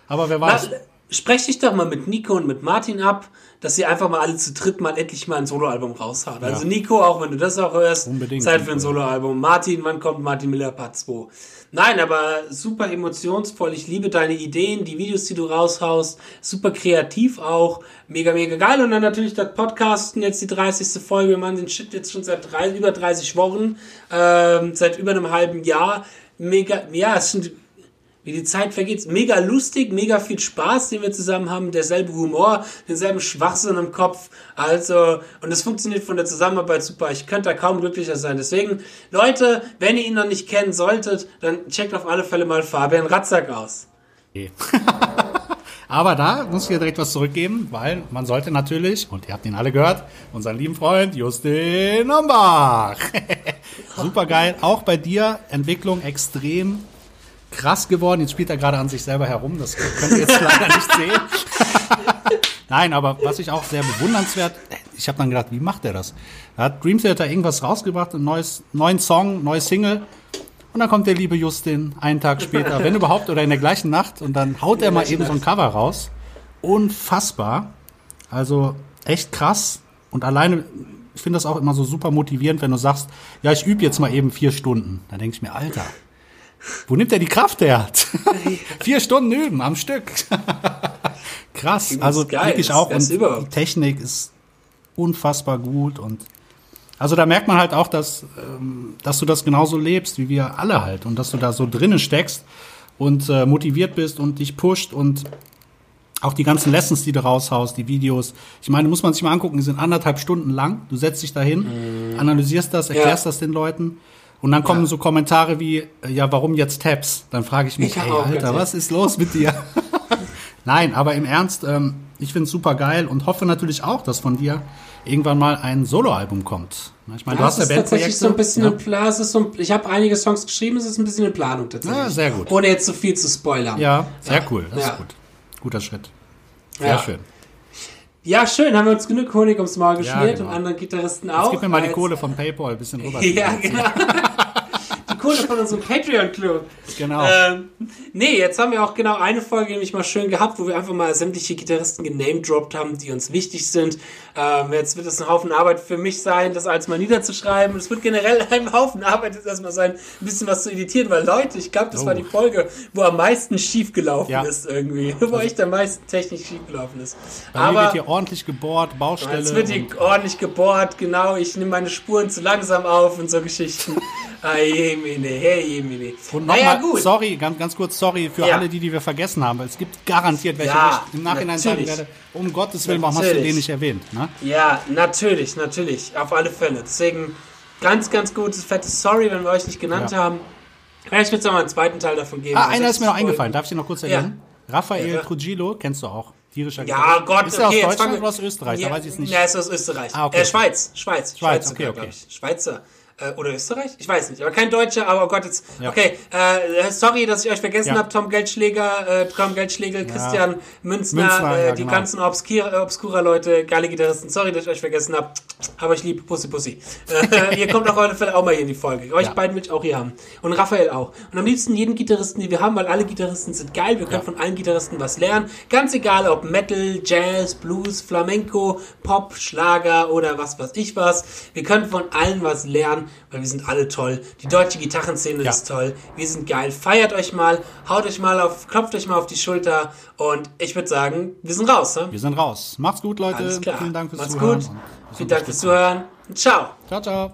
Aber wer weiß. Na, sprech dich doch mal mit Nico und mit Martin ab, dass sie einfach mal alle zu dritt mal endlich mal ein Soloalbum raushauen. Also Nico, auch wenn du das auch hörst, Unbedingt, Zeit für ein. Soloalbum. Martin, wann kommt Martin Miller Part 2? Nein, aber super emotionsvoll. Ich liebe deine Ideen, die Videos, die du raushaust. Super kreativ auch. Mega, mega geil. Und dann natürlich das Podcasten, jetzt die 30. Folge. Wir machen den Shit jetzt schon seit drei, über 30 Wochen, ähm, seit über einem halben Jahr. Mega, ja, es sind wie die Zeit vergeht. Mega lustig, mega viel Spaß, den wir zusammen haben, derselbe Humor, denselben Schwachsinn im Kopf. Also, und es funktioniert von der Zusammenarbeit super. Ich könnte da kaum glücklicher sein. Deswegen, Leute, wenn ihr ihn noch nicht kennen solltet, dann checkt auf alle Fälle mal Fabian Ratzak aus. Okay. Aber da muss ich dir direkt was zurückgeben, weil man sollte natürlich, und ihr habt ihn alle gehört, unseren lieben Freund Justin Hombach. Super geil. Auch bei dir Entwicklung extrem krass geworden. Jetzt spielt er gerade an sich selber herum. Das könnt ihr jetzt leider nicht sehen. Nein, aber was ich auch sehr bewundernswert, ich habe dann gedacht, wie macht er das? Da hat Dream Theater irgendwas rausgebracht, ein neues, neuen Song, neue Single. Und dann kommt der liebe Justin einen Tag später, wenn überhaupt, oder in der gleichen Nacht. Und dann haut er mal eben so ein. Cover raus. Unfassbar. Also echt krass. Und alleine, ich finde das auch immer so super motivierend, wenn du sagst, ja, ich übe jetzt mal eben vier Stunden. Da denke ich mir, Alter, wo nimmt er die Kraft her? vier Stunden üben am Stück. krass. Also geil, wirklich auch. Und die Technik ist unfassbar gut und also da merkt man halt auch, dass, ähm, dass du das genauso lebst, wie wir alle halt. Und dass du da so drinnen steckst und äh, motiviert bist und dich pusht und auch die ganzen Lessons, die du raushaust, die Videos. Ich meine, muss man sich mal angucken, die sind anderthalb Stunden lang. Du setzt dich dahin, analysierst das, erklärst das den Leuten. Und dann kommen Ja. so Kommentare wie, äh, ja, warum jetzt Tabs? Dann frage ich mich, Ja, ey, Alter, was ist los mit dir? Nein, aber im Ernst, ähm, ich find's super geil und hoffe natürlich auch, dass von dir irgendwann mal ein Soloalbum kommt. Ich meine, du hast ja ist tatsächlich so ein bisschen ne? in Plan. es ist so ein, ich habe einige Songs geschrieben, es ist ein bisschen in Planung tatsächlich. Ja, sehr gut. Ohne jetzt zu viel zu spoilern. Ja, sehr Ja. cool. Das Ja. ist gut. Guter Schritt. Sehr Ja. schön. Ja, schön, haben wir uns genug Honig ums Maul geschmiert genau. und anderen Gitarristen auch. Jetzt gib mir mal die Kohle von PayPal ein bisschen rüber. Ja, genau. Kohle von unserem Patreon-Club. Genau. Ähm, nee, jetzt haben wir auch genau eine Folge nämlich mal schön gehabt, wo wir einfach mal sämtliche Gitarristen genamedroppt haben, die uns wichtig sind. Ähm, jetzt wird es ein Haufen Arbeit für mich sein, das alles mal niederzuschreiben. Es wird generell ein Haufen Arbeit jetzt erstmal sein, ein bisschen was zu editieren, weil Leute, ich glaube, das Oh. war die Folge, wo am meisten schief gelaufen Ja. ist irgendwie. Wo echt am meisten technisch schief gelaufen ist. Bei mir Aber wird hier ordentlich gebohrt, Baustelle. Jetzt wird und- ordentlich gebohrt, genau. Ich nehme meine Spuren zu langsam auf und so Geschichten. ah, jemine, hey, jemine. Und nochmal, gut. sorry, ganz, ganz kurz, sorry für Ja. alle, die, die wir vergessen haben, es gibt garantiert welche, Ja, ich im Nachhinein natürlich. sagen werde, um Gottes Willen, warum hast du Natürlich. den nicht erwähnt? Ne? Ja, natürlich, natürlich. Auf alle Fälle. Deswegen ganz, ganz gutes, fettes Sorry, wenn wir euch nicht genannt Ja. haben. Vielleicht wird es noch mal einen zweiten Teil davon geben. Ah, Also einer ist mir noch eingefallen, darf ich dir noch kurz Ja. erwähnen? Raphael Ja. Trujillo, kennst du auch, tierischer Ja, Gitarrist. Gott, Ist er aus okay, jetzt Deutschland oder aus Österreich? Ja, Da weiß ich es nicht. Ja, er ist aus Österreich. Ah, okay, Äh. Schweiz, Schweiz, Schweiz, sogar, okay, okay. Schweizer. Äh, oder Österreich? Ich weiß nicht, aber kein Deutscher, aber oh Gott, jetzt. Ja. Okay, äh, sorry, dass ich euch vergessen Ja. habe. Tom Geldschläger, äh, Tom Geldschläger, Christian Münzner, Münzner, äh, ja, die genau. ganzen obskura, obskura Leute, geile Gitarristen. Sorry, dass ich euch vergessen habe. Aber ich liebe Pussy Pussy. Äh, ihr kommt auf alle Fälle auch mal hier in die Folge. Euch Ja. beiden will ich auch hier haben. Und Raphael auch. Und am liebsten jeden Gitarristen, den wir haben, weil alle Gitarristen sind geil. Wir können Ja. von allen Gitarristen was lernen. Ganz egal, ob Metal, Jazz, Blues, Flamenco, Pop, Schlager oder was weiß ich was. Wir können von allen was lernen, weil wir sind alle toll. Die deutsche Gitarrenszene Ja. ist toll. Wir sind geil. Feiert euch mal, haut euch mal auf, klopft euch mal auf die Schulter und ich würde sagen, wir sind raus. Ne? Wir sind raus. Macht's gut, Leute. Alles klar. Vielen Dank fürs Macht's Zuhören. gut. und bis Vielen Dank fürs. Zuhören. Ciao. Ciao, ciao.